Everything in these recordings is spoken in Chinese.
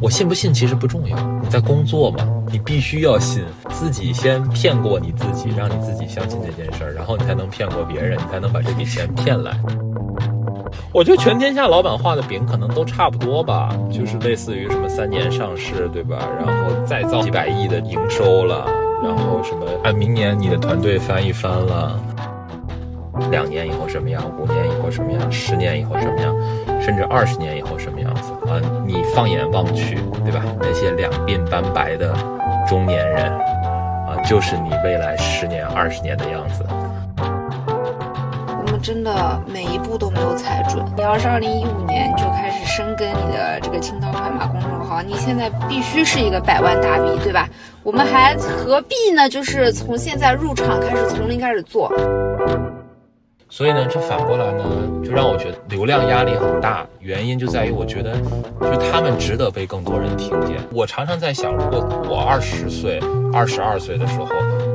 我信不信其实不重要，你在工作嘛，你必须要信，自己先骗过你自己，让你自己相信这件事儿，然后你才能骗过别人，你才能把这笔钱骗来。我觉得全天下老板画的饼可能都差不多吧，就是类似于什么三年上市，对吧？然后再造几百亿的营收了，然后什么按明年你的团队翻一番了，两年以后什么样，五年以后什么样，十年以后什么样，甚至二十年以后什么样啊？你放眼望去，对吧？那些两鬓斑白的中年人啊，就是你未来十年、二十年的样子。我们真的每一步都没有踩准。你要是二零一五年就开始深耕你的这个青刀快马公众号，你现在必须是一个百万大 V，对吧？我们还何必呢？就是从现在入场开始，从零开始做。所以呢，这反过来呢，就让我觉得流量压力很大。原因就在于，我觉得，就他们值得被更多人听见。我常常在想，如果我二十岁、二十二岁的时候，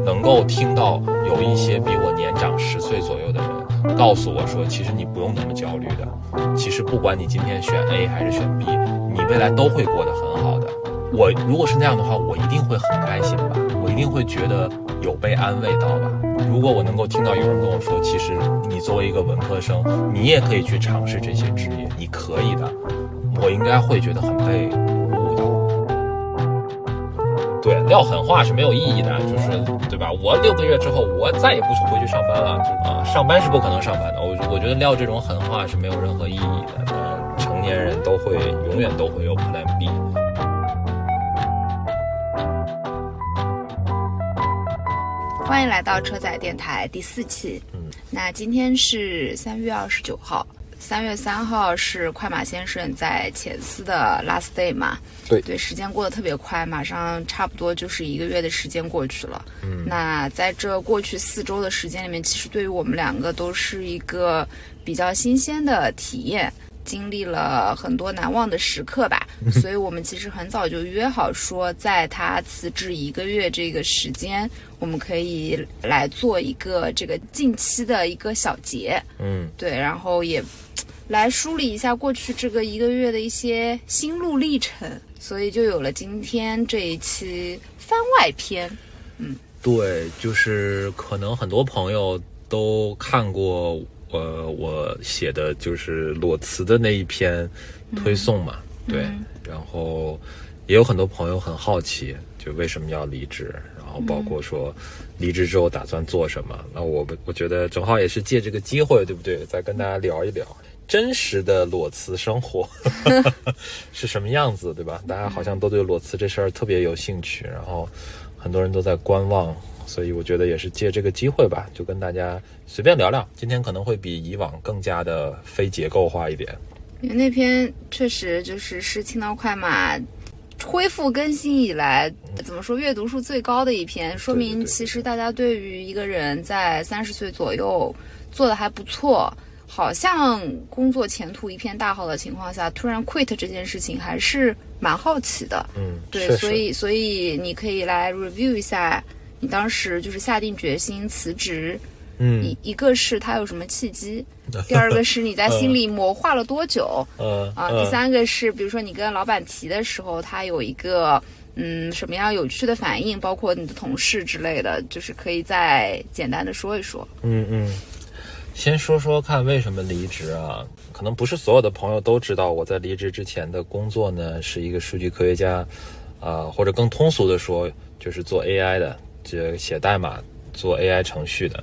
能够听到有一些比我年长十岁左右的人告诉我说，其实你不用那么焦虑的。其实不管你今天选 A 还是选 B，你未来都会过得很好的。我如果是那样的话，我一定会很开心吧，一定会觉得有被安慰到吧。如果我能够听到有人跟我说，其实你作为一个文科生，你也可以去尝试这些职业，你可以的，我应该会觉得很被鼓舞的。对，撂狠话是没有意义的，就是对吧？我六个月之后，我再也不回去上班了，啊，上班是不可能上班的。我我觉得撂这种狠话是没有任何意义的。成年人都会永远都会有 Plan B。欢迎来到车载电台第四期。嗯，那今天是三月二十九号，三月三号是快马先生在前司的 last day 嘛？对对，时间过得特别快，马上差不多就是一个月的时间过去了。嗯，那在这过去四周的时间里面，其实对于我们两个都是一个比较新鲜的体验。经历了很多难忘的时刻吧，所以我们其实很早就约好说，在他辞职一个月这个时间，我们可以来做一个这个近期的一个小结。嗯，对，然后也来梳理一下过去这个一个月的一些心路历程，所以就有了今天这一期番外篇。嗯，对，就是可能很多朋友都看过。呃，我写的就是裸辞的那一篇推送嘛，对，然后也有很多朋友很好奇，就为什么要离职，然后包括说离职之后打算做什么。那我我觉得正好也是借这个机会，对不对？再跟大家聊一聊真实的裸辞生活 是什么样子，对吧？大家好像都对裸辞这事儿特别有兴趣，然后很多人都在观望。所以我觉得也是借这个机会吧，就跟大家随便聊聊。今天可能会比以往更加的非结构化一点。因为那篇确实就是是青刀快马恢复更新以来，怎么说阅读数最高的一篇，说明其实大家对于一个人在三十岁左右做的还不错，好像工作前途一片大好的情况下，突然 quit 这件事情还是蛮好奇的。嗯，对，所以所以你可以来 review 一下。你当时就是下定决心辞职，嗯，一一个是他有什么契机，第二个是你在心里谋划了多久，嗯啊，第三个是比如说你跟老板提的时候，他有一个嗯什么样有趣的反应，包括你的同事之类的，就是可以再简单的说一说。嗯嗯，先说说看为什么离职啊？可能不是所有的朋友都知道，我在离职之前的工作呢是一个数据科学家，啊，或者更通俗的说就是做 AI 的。这写代码做 AI 程序的，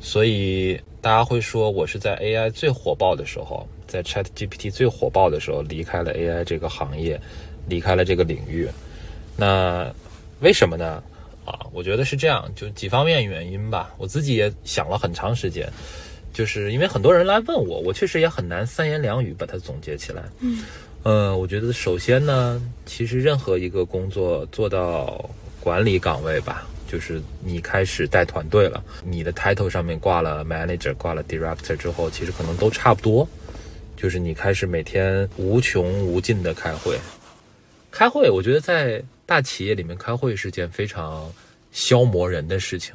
所以大家会说我是在 AI 最火爆的时候，在 ChatGPT 最火爆的时候离开了 AI 这个行业，离开了这个领域。那为什么呢？啊，我觉得是这样，就几方面原因吧。我自己也想了很长时间，就是因为很多人来问我，我确实也很难三言两语把它总结起来。嗯，呃，我觉得首先呢，其实任何一个工作做到管理岗位吧。就是你开始带团队了，你的 title 上面挂了 manager，挂了 director 之后，其实可能都差不多。就是你开始每天无穷无尽的开会，开会，我觉得在大企业里面开会是件非常消磨人的事情。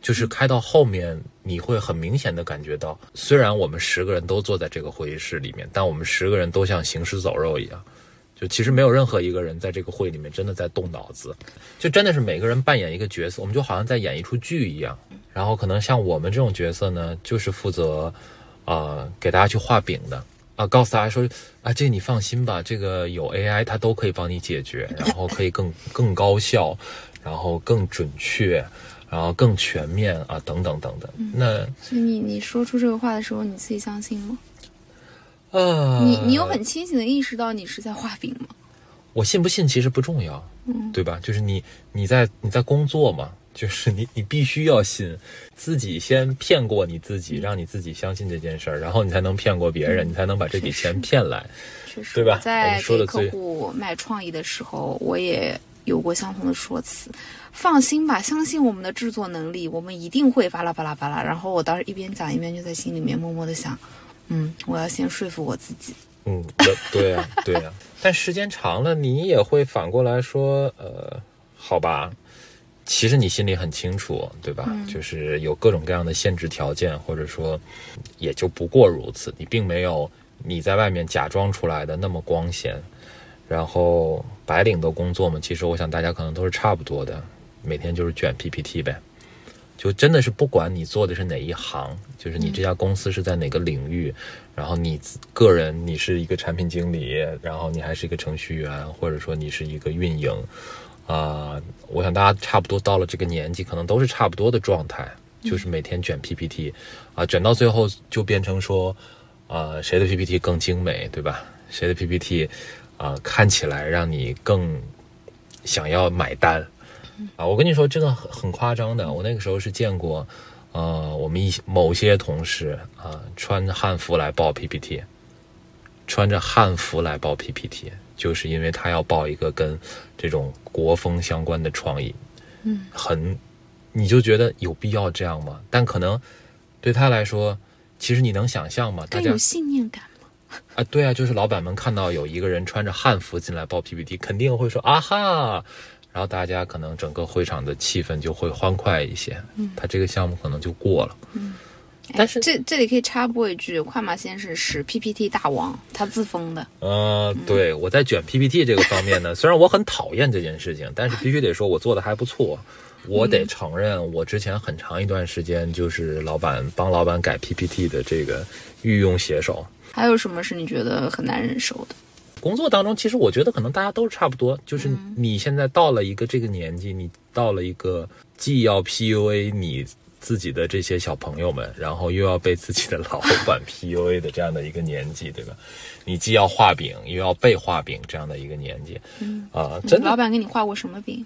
就是开到后面，你会很明显的感觉到，虽然我们十个人都坐在这个会议室里面，但我们十个人都像行尸走肉一样。就其实没有任何一个人在这个会里面真的在动脑子，就真的是每个人扮演一个角色，我们就好像在演一出剧一样。然后可能像我们这种角色呢，就是负责，呃，给大家去画饼的啊，告诉大家说啊，这你放心吧，这个有 AI 它都可以帮你解决，然后可以更更高效，然后更准确，然后更全面啊，等等等等。那所以你你说出这个话的时候，你自己相信吗？呃，你你有很清醒的意识到你是在画饼吗？我信不信其实不重要，嗯对吧？就是你你在你在工作嘛，就是你你必须要信，自己先骗过你自己，让你自己相信这件事儿，然后你才能骗过别人，你才能把这笔钱骗来。确实，对吧在说给客户卖创意的时候，我也有过相同的说辞。放心吧，相信我们的制作能力，我们一定会巴拉巴拉巴拉。然后我当时一边讲一边就在心里面默默的想，嗯，我要先说服我自己。嗯，对对呀、对呀、但时间长了，你也会反过来说，呃，好吧，其实你心里很清楚，对吧？就是有各种各样的限制条件，或者说也就不过如此，你并没有你在外面假装出来的那么光鲜。然后白领的工作嘛，其实我想大家可能都是差不多的，每天就是卷 PPT 呗。就真的是不管你做的是哪一行，就是你这家公司是在哪个领域，然后你个人你是一个产品经理，然后你还是一个程序员，或者说你是一个运营，啊、我想大家差不多到了这个年纪，可能都是差不多的状态，就是每天卷 PPT，啊、卷到最后就变成说，啊，谁的 PPT 更精美，对吧？谁的 PPT 啊、看起来让你更想要买单。啊，我跟你说，这个很很夸张的。我那个时候是见过，呃，我们一些某些同事啊、穿着汉服来报 PPT，穿着汉服来报 PPT，就是因为他要报一个跟这种国风相关的创意，嗯，很，你就觉得有必要这样吗？但可能对他来说，其实你能想象吗？大家更有信念感吗？啊，对啊，就是老板们看到有一个人穿着汉服进来报 PPT，肯定会说啊哈，然后大家可能整个会场的气氛就会欢快一些，嗯，他这个项目可能就过了，但是哎这这里可以插播一句，快马先生是 PPT 大王，他自封的。呃，对我在卷 PPT 这个方面呢，虽然我很讨厌这件事情，但是必须得说我做的还不错。我得承认，我之前很长一段时间就是老板帮老板改 PPT 的这个御用写手。还有什么是你觉得很难忍受的？工作当中，其实我觉得可能大家都是差不多，就是你现在到了一个这个年纪，你到了一个既要 PUA 你自己的这些小朋友们，然后又要被自己的老板 PUA 的这样的一个年纪，对吧？你既要画饼，又要被画饼这样的一个年纪，嗯啊、真的老板给你画过什么饼？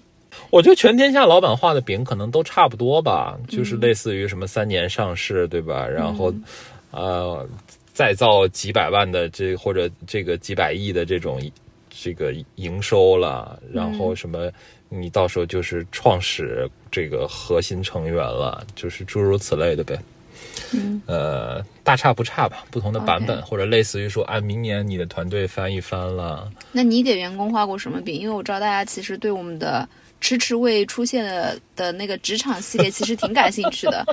我觉得全天下老板画的饼可能都差不多吧，就是类似于什么三年上市，对吧？然后，呃，再造几百万的这或者这个几百亿的这种这个营收了，然后什么，你到时候就是创始这个核心成员了，就是诸如此类的呗。嗯，呃，大差不差吧，不同的版本或者类似于说，按明年你的团队翻一翻了，那你给员工画过什么饼？因为我知道大家其实对我们的迟迟未出现的的那个职场系列其实挺感兴趣的，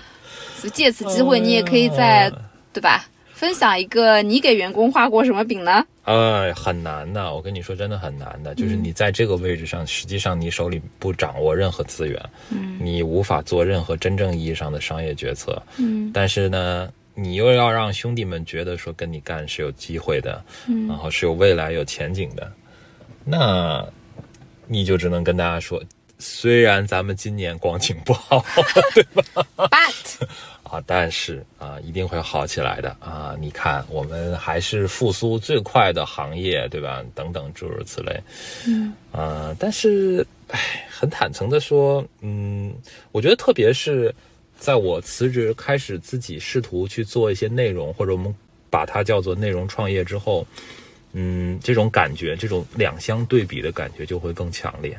所以借此机会你也可以在、对吧分享一个你给员工画过什么饼呢？呃，很难的，我跟你说，真的很难的。就是你在这个位置上，实际上你手里不掌握任何资源，嗯你无法做任何真正意义上的商业决策。嗯但是呢，你又要让兄弟们觉得说跟你干是有机会的，嗯然后是有未来、有前景的，那你就只能跟大家说，虽然咱们今年光景不好，对吧，but 啊，但是啊，一定会好起来的啊！你看，我们还是复苏最快的行业，对吧？等等诸如此类，嗯啊，但是，唉，很坦诚的说，嗯，我觉得特别是在我辞职开始自己试图去做一些内容，或者我们把它叫做内容创业之后，嗯，这种感觉，这种两相对比的感觉就会更强烈。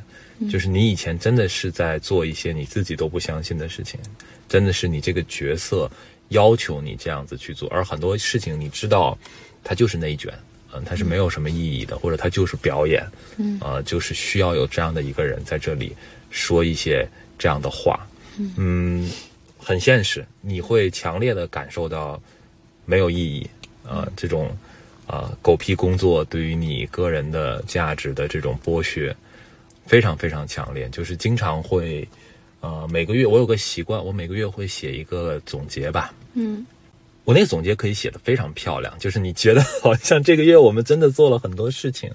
就是你以前真的是在做一些你自己都不相信的事情，真的是你这个角色要求你这样子去做，而很多事情你知道，它就是内卷，嗯，它是没有什么意义的，或者它就是表演，嗯。啊、就是需要有这样的一个人在这里说一些这样的话，嗯，很现实，你会强烈的感受到没有意义，啊、这种啊，狗屁工作对于你个人的价值的这种剥削，非常非常强烈。就是经常会，呃，每个月我有个习惯，我每个月会写一个总结吧。嗯，我那个总结可以写的非常漂亮，就是你觉得好像这个月我们真的做了很多事情，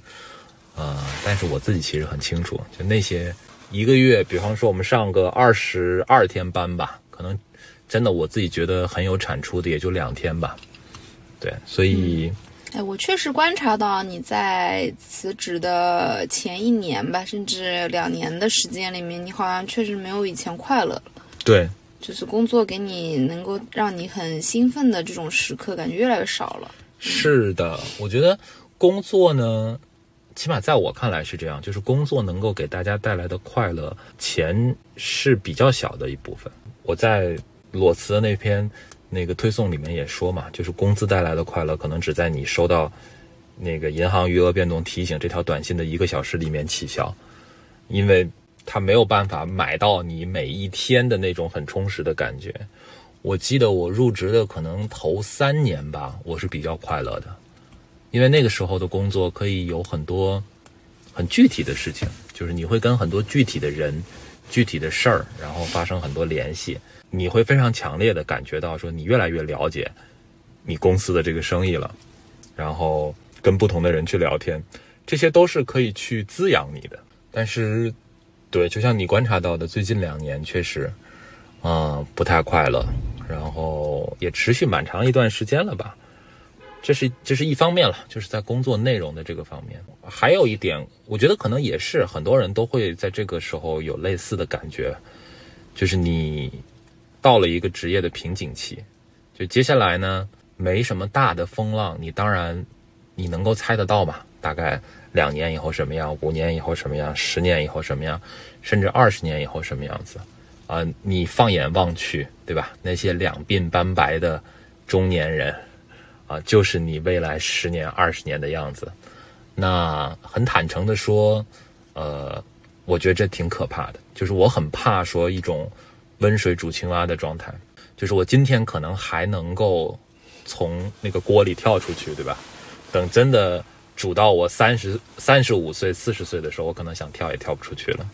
啊，但是我自己其实很清楚，就那些一个月，比方说我们上个二十二天班吧，可能真的我自己觉得很有产出的也就两天吧。对，所以。哎，我确实观察到你在辞职的前一年吧，甚至两年的时间里面，你好像确实没有以前快乐了。对，就是工作给你能够让你很兴奋的这种时刻，感觉越来越少了。是的，我觉得工作呢，起码在我看来是这样，就是工作能够给大家带来的快乐，钱是比较小的一部分。我在裸辞的那篇。那个推送里面也说嘛，就是工资带来的快乐，可能只在你收到那个银行余额变动提醒这条短信的一个小时里面起效，因为它没有办法买到你每一天的那种很充实的感觉。我记得我入职的可能头三年吧，我是比较快乐的，因为那个时候的工作可以有很多很具体的事情，就是你会跟很多具体的人、具体的事儿，然后发生很多联系。你会非常强烈的感觉到，说你越来越了解你公司的这个生意了，然后跟不同的人去聊天，这些都是可以去滋养你的。但是，对，就像你观察到的，最近两年确实，嗯，不太快乐，然后也持续蛮长一段时间了吧。这是这是一方面了，就是在工作内容的这个方面。还有一点，我觉得可能也是很多人都会在这个时候有类似的感觉，就是你。到了一个职业的瓶颈期，就接下来呢，没什么大的风浪，你当然你能够猜得到嘛？大概两年以后什么样，五年以后什么样，十年以后什么样，甚至二十年以后什么样子啊？你放眼望去，对吧？那些两鬓斑白的中年人啊，就是你未来十年、二十年的样子。那很坦诚的说，呃，我觉得这挺可怕的，就是我很怕说一种。温水煮青蛙的状态，就是我今天可能还能够从那个锅里跳出去，对吧？等真的煮到我三十三十五岁、四十岁的时候，我可能想跳也跳不出去了。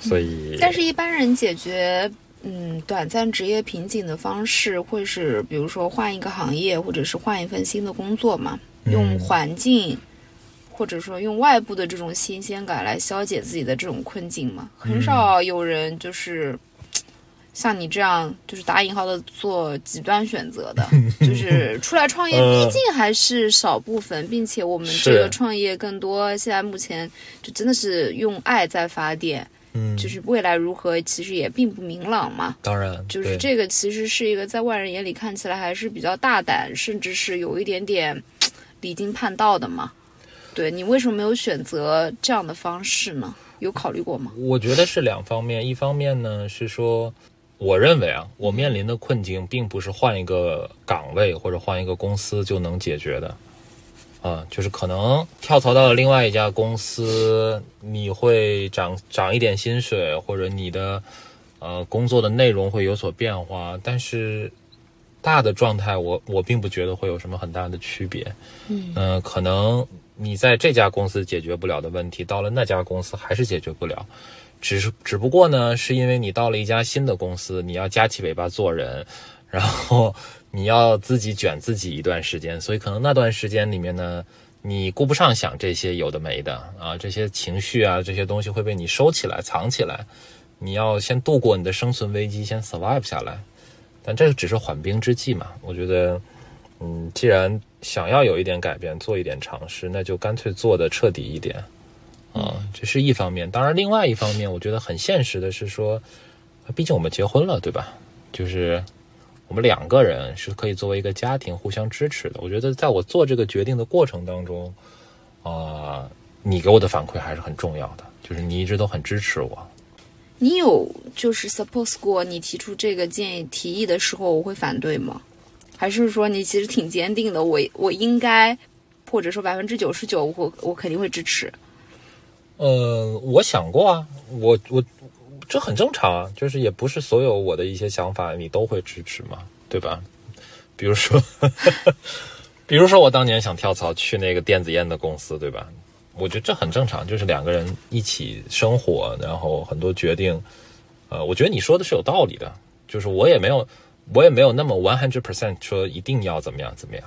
所以，但是一般人解决嗯短暂职业瓶颈的方式，会是比如说换一个行业，或者是换一份新的工作嘛？用环境，或者说用外部的这种新鲜感来消解自己的这种困境嘛？很少有人就是。像你这样就是打引号的做极端选择的，就是 出来创业，毕竟还是少部分，并且我们这个创业更多现在目前就真的是用爱在发电，嗯，就是未来如何其实也并不明朗嘛。当然，就是这个其实是一个在外人眼里看起来还是比较大胆，甚至是有一点点离经叛道的嘛。对你为什么没有选择这样的方式呢？有考虑过吗？我觉得是两方面，一方面呢是说。我认为啊，我面临的困境并不是换一个岗位或者换一个公司就能解决的，啊，就是可能跳槽到了另外一家公司，你会涨涨一点薪水，或者你的呃工作的内容会有所变化，但是大的状态，我我并不觉得会有什么很大的区别。嗯，可能你在这家公司解决不了的问题，到了那家公司还是解决不了。只是只不过呢，是因为你到了一家新的公司，你要夹起尾巴做人，然后你要自己卷自己一段时间，所以可能那段时间里面呢，你顾不上想这些有的没的啊，这些情绪啊，这些东西会被你收起来、藏起来。你要先度过你的生存危机，先 survive 下来。但这个只是缓兵之计嘛。我觉得，嗯，既然想要有一点改变，做一点尝试，那就干脆做的彻底一点。啊，这是一方面。当然，另外一方面，我觉得很现实的是说，毕竟我们结婚了，对吧？就是我们两个人是可以作为一个家庭互相支持的。我觉得，在我做这个决定的过程当中，啊，你给我的反馈还是很重要的，就是你一直都很支持我。你有就是 suppose 过你提出这个建议提议的时候，我会反对吗？还是说你其实挺坚定的？我我应该，或者说百分之九十九，我我肯定会支持。呃，我想过啊，我我这很正常啊，就是也不是所有我的一些想法你都会支持嘛，对吧？比如说，比如说我当年想跳槽去那个电子烟的公司，对吧？我觉得这很正常，就是两个人一起生活，然后很多决定，呃，我觉得你说的是有道理的，就是我也没有，我也没有那么 one hundred percent 说一定要怎么样怎么样，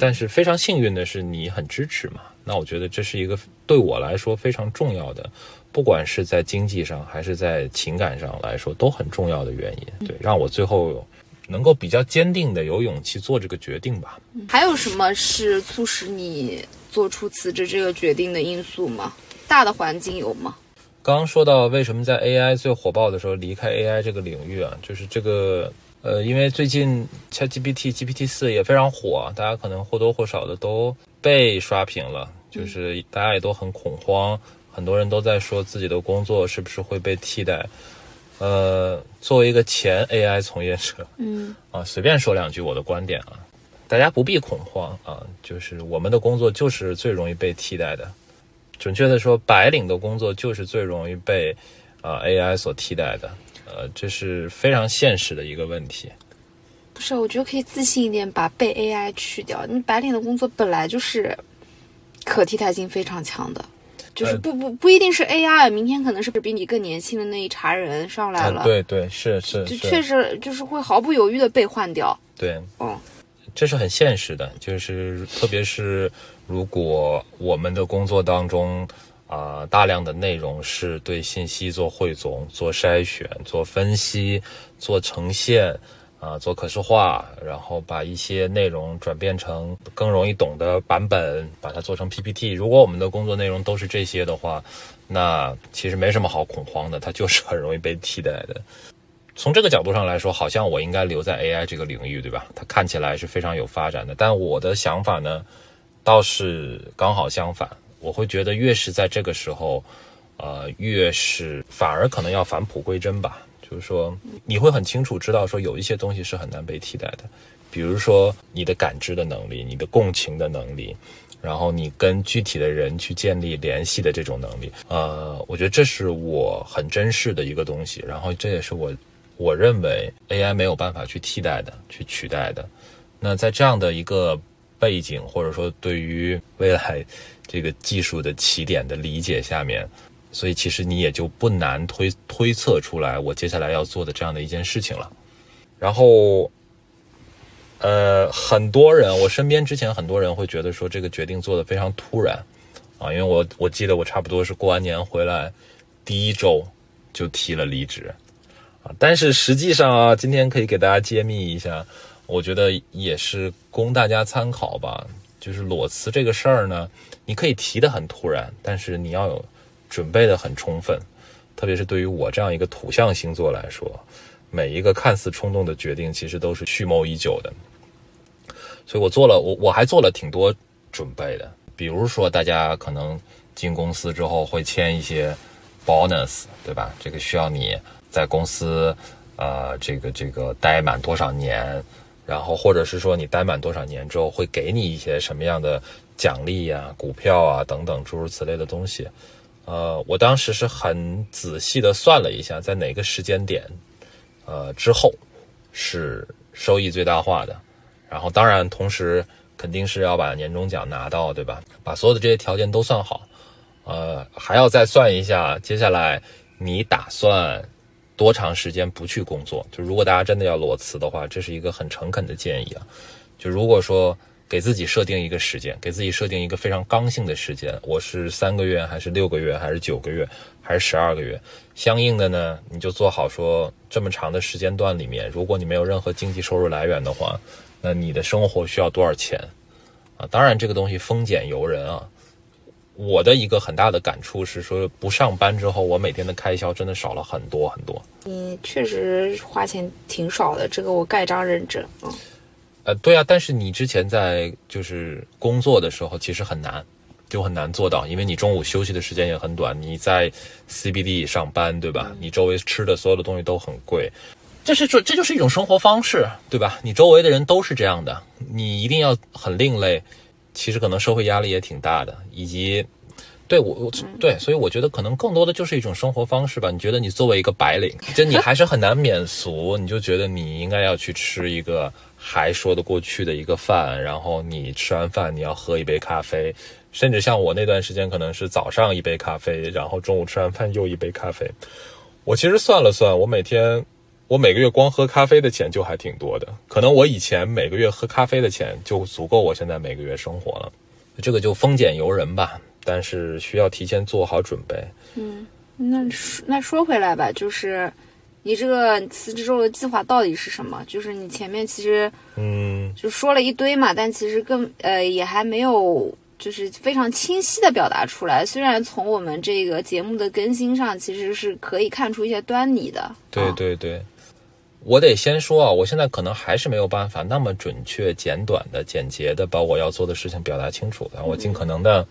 但是非常幸运的是你很支持嘛，那我觉得这是一个对我来说非常重要的，不管是在经济上还是在情感上来说都很重要的原因，对，让我最后能够比较坚定的有勇气做这个决定吧。还有什么是促使你？做出辞职这个决定的因素吗？大的环境有吗？刚刚说到为什么在 AI 最火爆的时候离开 AI 这个领域啊，就是这个呃，因为最近 ChatGPT GPT 四也非常火，大家可能或多或少的都被刷屏了，就是大家也都很恐慌，很多人都在说自己的工作是不是会被替代。呃，作为一个前 AI 从业者，嗯啊，随便说两句我的观点啊。大家不必恐慌啊，就是我们的工作就是最容易被替代的，准确的说，白领的工作就是最容易被啊 AI 所替代的，呃，这是非常现实的一个问题。不是，我觉得可以自信一点，把被 AI 去掉。你白领的工作本来就是可替代性非常强的，就是不不不一定是 AI，明天可能是比你更年轻的那一茬人上来了，对对是是，就确实就是会毫不犹豫的被换掉。对，嗯。这是很现实的，就是特别是如果我们的工作当中啊，大量的内容是对信息做汇总、做筛选、做分析、做呈现啊，做可视化，然后把一些内容转变成更容易懂的版本，把它做成 PPT。如果我们的工作内容都是这些的话，那其实没什么好恐慌的，它就是很容易被替代的。从这个角度上来说，好像我应该留在 AI 这个领域，对吧？它看起来是非常有发展的。但我的想法呢，倒是刚好相反。我会觉得越是在这个时候，呃，越是反而可能要返璞归真吧。就是说，你会很清楚知道，说有一些东西是很难被替代的，比如说你的感知的能力、你的共情的能力，然后你跟具体的人去建立联系的这种能力。呃，我觉得这是我很珍视的一个东西。然后这也是我。我认为 AI 没有办法去替代的、去取代的。那在这样的一个背景，或者说对于未来这个技术的起点的理解下面，所以其实你也就不难推推测出来我接下来要做的这样的一件事情了。然后，呃，很多人，我身边之前很多人会觉得说这个决定做的非常突然啊，因为我我记得我差不多是过完年回来第一周就提了离职。啊，但是实际上啊，今天可以给大家揭秘一下，我觉得也是供大家参考吧。就是裸辞这个事儿呢，你可以提的很突然，但是你要有准备的很充分。特别是对于我这样一个土象星座来说，每一个看似冲动的决定，其实都是蓄谋已久的。所以我做了，我我还做了挺多准备的。比如说，大家可能进公司之后会签一些 bonus，对吧？这个需要你。在公司，呃，这个这个待满多少年，然后或者是说你待满多少年之后会给你一些什么样的奖励呀、股票啊等等诸如此类的东西，呃，我当时是很仔细的算了一下，在哪个时间点，呃之后是收益最大化的，然后当然同时肯定是要把年终奖拿到，对吧？把所有的这些条件都算好，呃，还要再算一下接下来你打算。多长时间不去工作？就如果大家真的要裸辞的话，这是一个很诚恳的建议啊。就如果说给自己设定一个时间，给自己设定一个非常刚性的时间，我是三个月，还是六个月，还是九个月，还是十二个月？相应的呢，你就做好说这么长的时间段里面，如果你没有任何经济收入来源的话，那你的生活需要多少钱啊？当然，这个东西丰俭由人啊。我的一个很大的感触是说，不上班之后，我每天的开销真的少了很多很多。你确实花钱挺少的，这个我盖章认证。嗯，呃，对啊，但是你之前在就是工作的时候，其实很难，就很难做到，因为你中午休息的时间也很短。你在 CBD 上班，对吧？你周围吃的所有的东西都很贵，这是这这就是一种生活方式，对吧？你周围的人都是这样的，你一定要很另类。其实可能社会压力也挺大的，以及对我我对，所以我觉得可能更多的就是一种生活方式吧。你觉得你作为一个白领，就你还是很难免俗，你就觉得你应该要去吃一个还说得过去的一个饭，然后你吃完饭你要喝一杯咖啡，甚至像我那段时间可能是早上一杯咖啡，然后中午吃完饭又一杯咖啡。我其实算了算，我每天我每个月光喝咖啡的钱就还挺多的，可能我以前每个月喝咖啡的钱就足够我现在每个月生活了。这个就丰俭由人吧，但是需要提前做好准备。嗯，那那说回来吧，就是你这个辞职之后的计划到底是什么？就是你前面其实嗯，就说了一堆嘛，但其实更呃也还没有就是非常清晰的表达出来。虽然从我们这个节目的更新上，其实是可以看出一些端倪的。对啊对对，我得先说啊，我现在可能还是没有办法那么准确、简短的、简洁的把我要做的事情表达清楚的。我尽可能的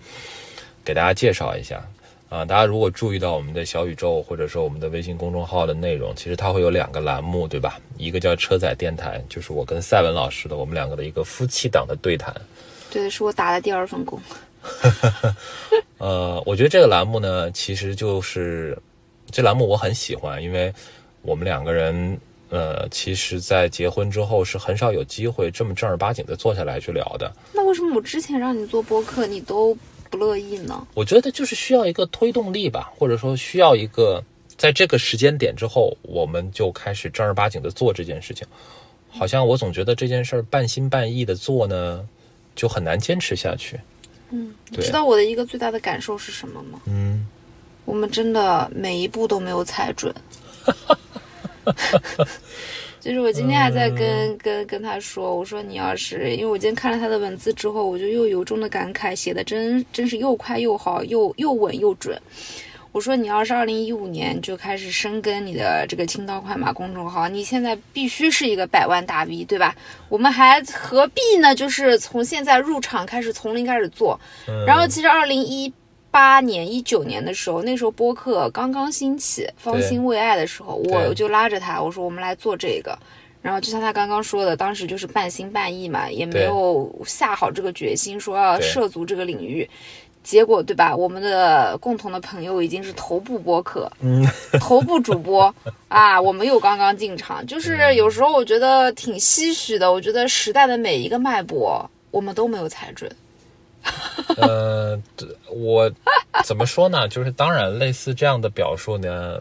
给大家介绍一下啊。大家如果注意到我们的小宇宙或者说我们的微信公众号的内容，其实它会有两个栏目，对吧？一个叫车载电台，就是我跟赛文老师的我们两个的一个夫妻档的对谈。对，是我打的第二份工。呃，我觉得这个栏目呢，其实就是这栏目我很喜欢，因为我们两个人，呃，其实，在结婚之后是很少有机会这么正儿八经的坐下来去聊的。那为什么我之前让你做播客，你都不乐意呢？我觉得就是需要一个推动力吧，或者说需要一个在这个时间点之后，我们就开始正儿八经的做这件事情。好像我总觉得这件事儿半心半意的做呢，就很难坚持下去。嗯，你知道我的一个最大的感受是什么吗？嗯，我们真的每一步都没有踩准。就是我今天还在跟、跟跟他说，我说你要是，因为我今天看了他的文字之后，我就又由衷的感慨，写的真真是又快又好，又又稳又准。我说你要是二零一五年就开始深耕你的这个青刀快马公众号，你现在必须是一个百万大 V，对吧？我们还何必呢？就是从现在入场开始，从零开始做。然后其实二零一八年、一九年的时候，那时候播客刚刚兴起，方兴未艾的时候，我就拉着他，我说我们来做这个。然后就像他刚刚说的，当时就是半信半疑嘛，也没有下好这个决心，说要涉足这个领域。结果对吧？我们的共同的朋友已经是头部播客，嗯，头部主播啊，我们又刚刚进场，就是有时候我觉得挺唏嘘的。我觉得时代的每一个脉搏，我们都没有踩准。呃，我怎么说呢？就是当然，类似这样的表述呢，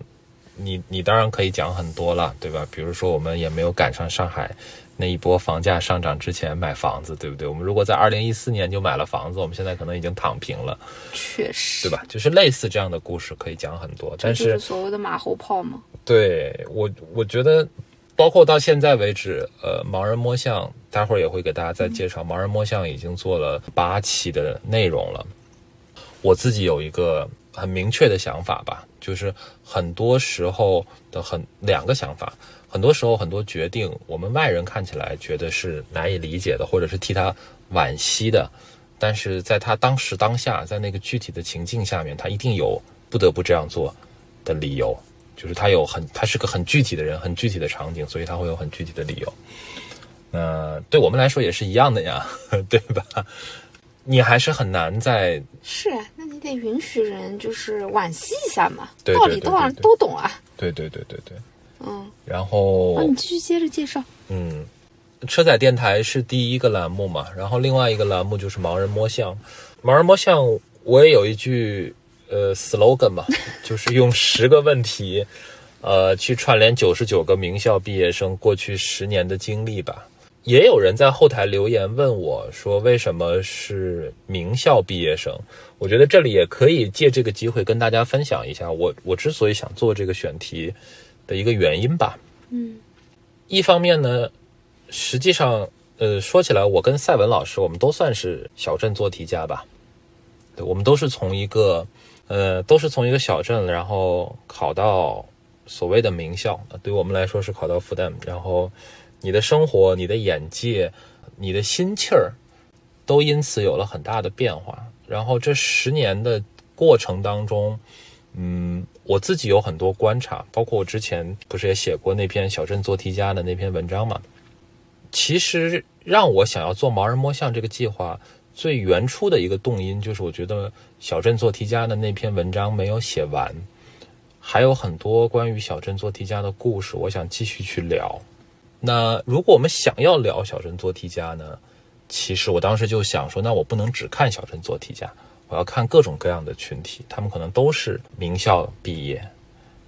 你你当然可以讲很多了，对吧？比如说，我们也没有赶上上海那一波房价上涨之前买房子，对不对？我们如果在二零一四年就买了房子，我们现在可能已经躺平了，确实，对吧？就是类似这样的故事可以讲很多，但是所谓的马后炮嘛。对我，我觉得，包括到现在为止，呃，盲人摸象，待会儿也会给大家再介绍。盲人摸象已经做了八期的内容了。我自己有一个很明确的想法吧，就是很多时候的很两个想法，很多时候很多决定，我们外人看起来觉得是难以理解的，或者是替他惋惜的，但是在他当时当下，在那个具体的情境下面，他一定有不得不这样做的理由。就是他有很，他是个很具体的人，很具体的场景，所以他会有很具体的理由。那对我们来说也是一样的呀，对吧？你还是很难在是啊，那你得允许人就是惋惜一下嘛，对道理当然对对对对都懂啊。对对对对对，嗯，然后啊，你继续接着介绍。嗯，车载电台是第一个栏目嘛，然后另外一个栏目就是盲人摸象。盲人摸象，我也有一句呃 slogan 嘛，就是用十个问题，呃，去串联九十九个名校毕业生过去十年的经历吧。也有人在后台留言问我说，为什么是名校毕业生？我觉得这里也可以借这个机会跟大家分享一下我我之所以想做这个选题的一个原因吧。嗯一方面呢，实际上，呃，说起来，我跟赛文老师，我们都算是小镇做题家吧。对，我们都是从一个，呃，都是从一个小镇，然后考到所谓的名校。对于我们来说是考到复旦，然后你的生活、你的眼界、你的心气儿，都因此有了很大的变化。然后这十年的过程当中，嗯，我自己有很多观察，包括我之前不是也写过那篇小镇做题家的那篇文章嘛。其实让我想要做盲人摸象这个计划，最原初的一个动因，就是我觉得小镇做题家的那篇文章没有写完，还有很多关于小镇做题家的故事，我想继续去聊。那如果我们想要聊小镇做题家呢？其实我当时就想说，那我不能只看小镇做题家，我要看各种各样的群体，他们可能都是名校毕业，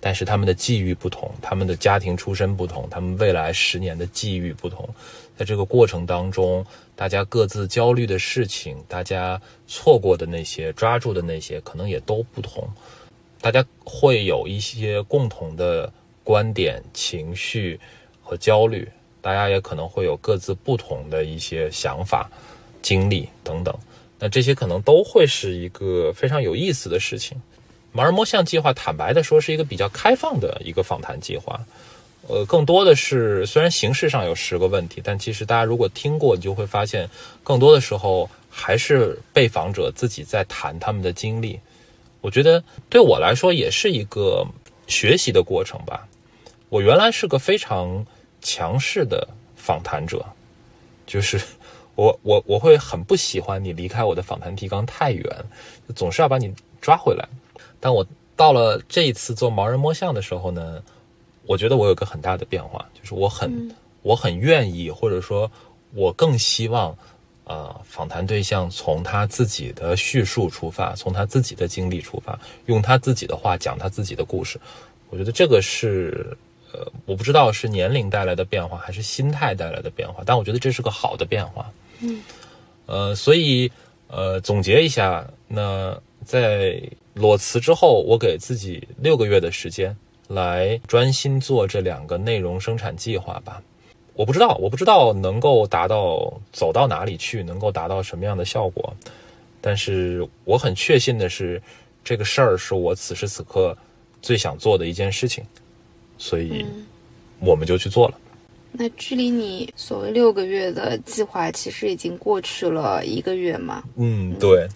但是他们的际遇不同，他们的家庭出身不同，他们未来十年的际遇不同，在这个过程当中，大家各自焦虑的事情，大家错过的那些，抓住的那些，可能也都不同，大家会有一些共同的观点、情绪和焦虑。大家也可能会有各自不同的一些想法、经历等等，那这些可能都会是一个非常有意思的事情。盲人摸象计划，坦白的说，是一个比较开放的一个访谈计划。呃，更多的是虽然形式上有十个问题，但其实大家如果听过，你就会发现，更多的时候还是被访者自己在谈他们的经历。我觉得对我来说也是一个学习的过程吧。我原来是个非常。强势的访谈者，就是 我我我会很不喜欢你离开我的访谈提纲太远，总是要把你抓回来。但我到了这一次做盲人摸象的时候呢，我觉得我有个很大的变化，就是我很我很愿意，或者说我更希望，呃，访谈对象从他自己的叙述出发，从他自己的经历出发，用他自己的话讲他自己的故事。我觉得这个是。呃，我不知道是年龄带来的变化，还是心态带来的变化，但我觉得这是个好的变化。嗯，呃，所以呃，总结一下，那在裸辞之后，我给自己六个月的时间来专心做这两个内容生产计划吧。我不知道，我不知道能够达到走到哪里去，能够达到什么样的效果，但是我很确信的是，这个事儿是我此时此刻最想做的一件事情。所以，我们就去做了。那距离你所谓六个月的计划，其实已经过去了一个月嘛？嗯，对。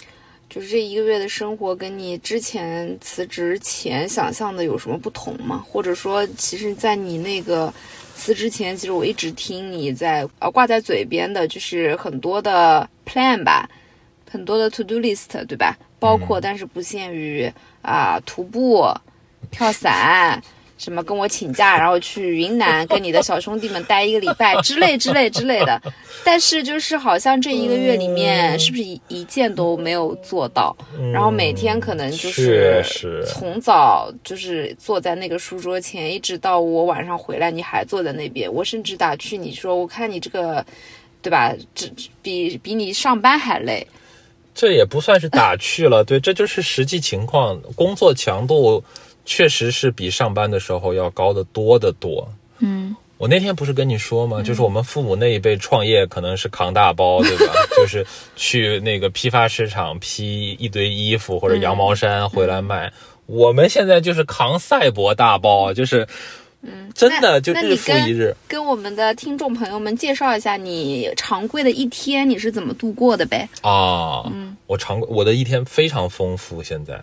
就是这一个月的生活，跟你之前辞职前想象的有什么不同吗？或者说，其实，在你那个辞职前，其实我一直听你在呃挂在嘴边的，就是很多的 plan 吧，很多的 to do list，对吧？包括但是不限于啊，徒步、跳伞。什么跟我请假，然后去云南跟你的小兄弟们待一个礼拜之类之类之类的，但是就是好像这一个月里面是不是一一件都没有做到？然后每天可能就是从早就是坐在那个书桌前，一直到我晚上回来，你还坐在那边。我甚至打趣你说，我看你这个，对吧？这比比你上班还累。这也不算是打趣了，对，这就是实际情况，工作强度。确实是比上班的时候要高得多得多。嗯，我那天不是跟你说吗？就是我们父母那一辈创业，可能是扛大包，对吧？就是去那个批发市场批一堆衣服或者羊毛衫回来卖。我们现在就是扛赛博大包，就是，嗯，真的就日复一日。跟我们的听众朋友们介绍一下，你常规的一天你是怎么度过的呗？啊，嗯，我常我的一天非常丰富。现在，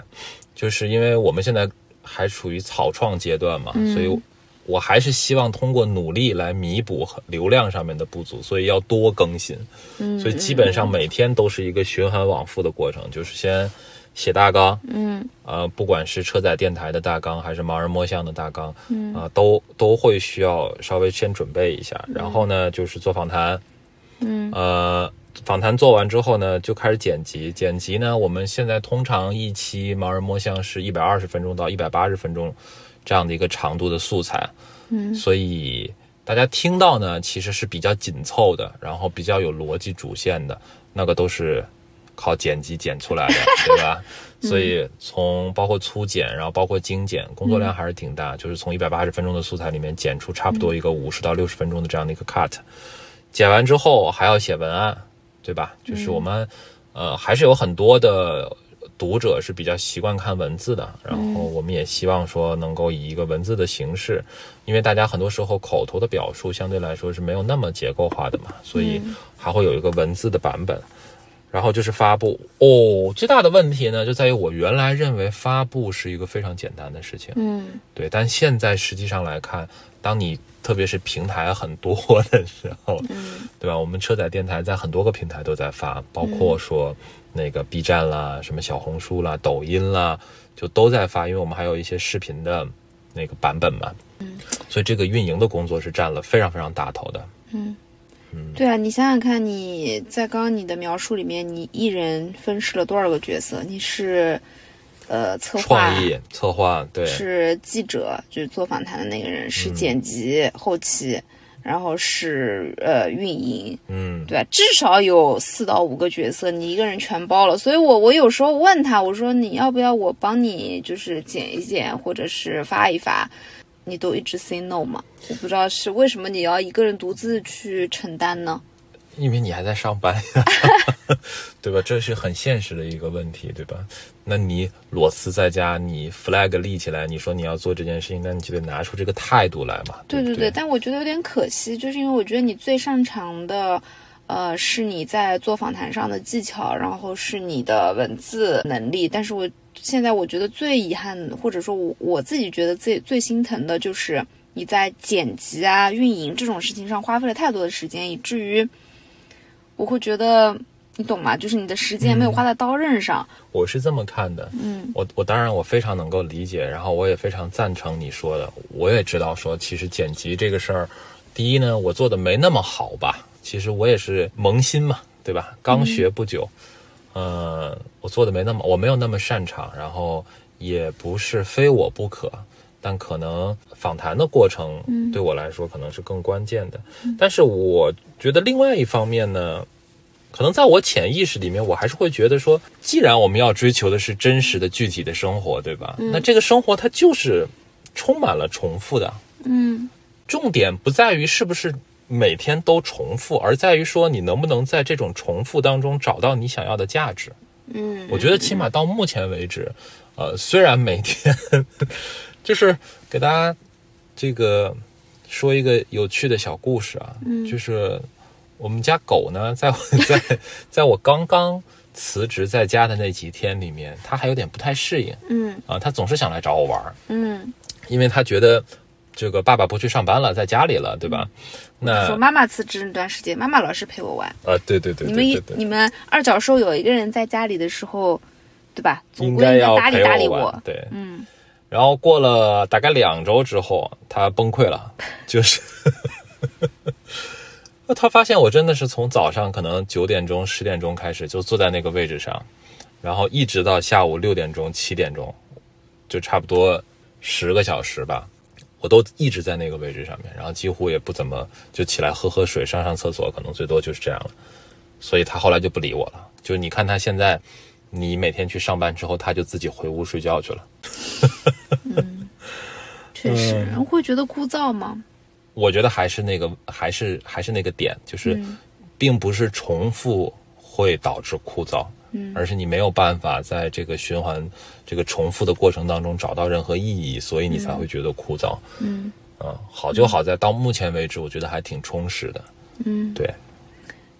就是因为我们现在。还处于草创阶段嘛，所以，我还是希望通过努力来弥补流量上面的不足，所以要多更新。嗯，所以基本上每天都是一个循环往复的过程，就是先写大纲，嗯，呃，不管是车载电台的大纲，还是盲人摸象的大纲，嗯，啊，都都会需要稍微先准备一下，然后呢，就是做访谈，嗯，呃。访谈做完之后呢，就开始剪辑。剪辑呢，我们现在通常一期盲人摸象是一百二十分钟到一百八十分钟这样的一个长度的素材。嗯，所以大家听到呢，其实是比较紧凑的，然后比较有逻辑主线的，那个都是靠剪辑剪出来的，对吧？所以从包括粗剪，然后包括精简，工作量还是挺大。就是从一百八十分钟的素材里面剪出差不多一个五十到六十分钟的这样的一个 cut。剪完之后还要写文案。对吧？就是我们，呃，还是有很多的读者是比较习惯看文字的，然后我们也希望说能够以一个文字的形式，因为大家很多时候口头的表述相对来说是没有那么结构化的嘛，所以还会有一个文字的版本。然后就是发布哦，最大的问题呢，就在于我原来认为发布是一个非常简单的事情，嗯。对，但现在实际上来看，当你特别是平台很多的时候，嗯对吧？我们车载电台在很多个平台都在发，包括说那个 B 站啦、什么小红书啦、抖音啦，就都在发，因为我们还有一些视频的那个版本嘛，嗯，所以这个运营的工作是占了非常非常大头的。嗯。对啊，你想想看，你在刚刚你的描述里面，你一人分饰了多少个角色？你是，呃，策划创意策划，对，是记者，就是做访谈的那个人，是剪辑、后期，然后是呃运营，嗯，对吧？至少有四到五个角色，你一个人全包了。所以我我有时候问他，我说你要不要我帮你，就是剪一剪，或者是发一发，你都一直 say no 嘛？我不知道是为什么你要一个人独自去承担呢？因为你还在上班呀，对吧？这是很现实的一个问题，对吧？那你裸辞在家，你 flag 立起来，你说你要做这件事情，那你就得拿出这个态度来嘛。对不对对，但我觉得有点可惜，就是因为我觉得你最擅长的，呃，是你在做访谈上的技巧，然后是你的文字能力。但是我现在我觉得最遗憾，或者说我我自己觉得最最心疼的就是你在剪辑啊、运营这种事情上花费了太多的时间，以至于我会觉得。你懂吗？就是你的时间没有花在刀刃上。我是这么看的，嗯，我我当然我非常能够理解，然后我也非常赞成你说的。我也知道说，其实剪辑这个事儿，第一呢，我做的没那么好吧。其实我也是萌新嘛，对吧？刚学不久，呃，我做的没那么，我没有那么擅长，然后也不是非我不可。但可能访谈的过程对我来说可能是更关键的。但是我觉得另外一方面呢。可能在我潜意识里面，我还是会觉得说，既然我们要追求的是真实的、具体的生活，对吧？那这个生活它就是充满了重复的。嗯，重点不在于是不是每天都重复，而在于说你能不能在这种重复当中找到你想要的价值。嗯，我觉得起码到目前为止，呃，虽然每天就是给大家这个说一个有趣的小故事啊，就是。我们家狗呢，在 在在我刚刚辞职在家的那几天里面，它还有点不太适应。嗯啊，它总是想来找我玩。嗯，因为它觉得这个爸爸不去上班了，在家里了，对吧？那说妈妈辞职那段时间，妈妈老是陪我玩。啊，对对对，你们一你们二脚兽有一个人在家里的时候，对吧？应该要搭理搭理我。对，嗯。然后过了大概两周之后，他崩溃了，就是。那他发现我真的是从早上可能九点钟、十点钟开始就坐在那个位置上，然后一直到下午六点钟、七点钟，就差不多十个小时吧，我都一直在那个位置上面，然后几乎也不怎么就起来喝喝水、上上厕所，可能最多就是这样了。所以他后来就不理我了。就你看他现在，你每天去上班之后，他就自己回屋睡觉去了。嗯，确实，会觉得枯燥吗？我觉得还是那个，还是还是那个点，就是，并不是重复会导致枯燥，嗯，而是你没有办法在这个循环、这个重复的过程当中找到任何意义，所以你才会觉得枯燥，嗯，啊，好就好在到目前为止，我觉得还挺充实的，嗯，对。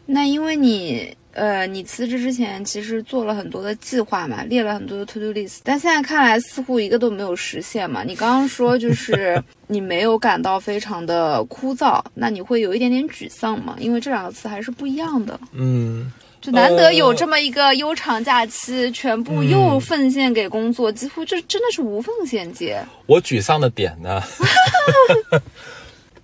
那因为你。呃，你辞职之前其实做了很多的计划嘛，列了很多的 to do list，但现在看来似乎一个都没有实现嘛。你刚刚说就是 你没有感到非常的枯燥，那你会有一点点沮丧吗？因为这两个词还是不一样的。嗯，就难得有这么一个悠长假期，全部又奉献给工作，几乎就真的是无缝衔接。我沮丧的点呢？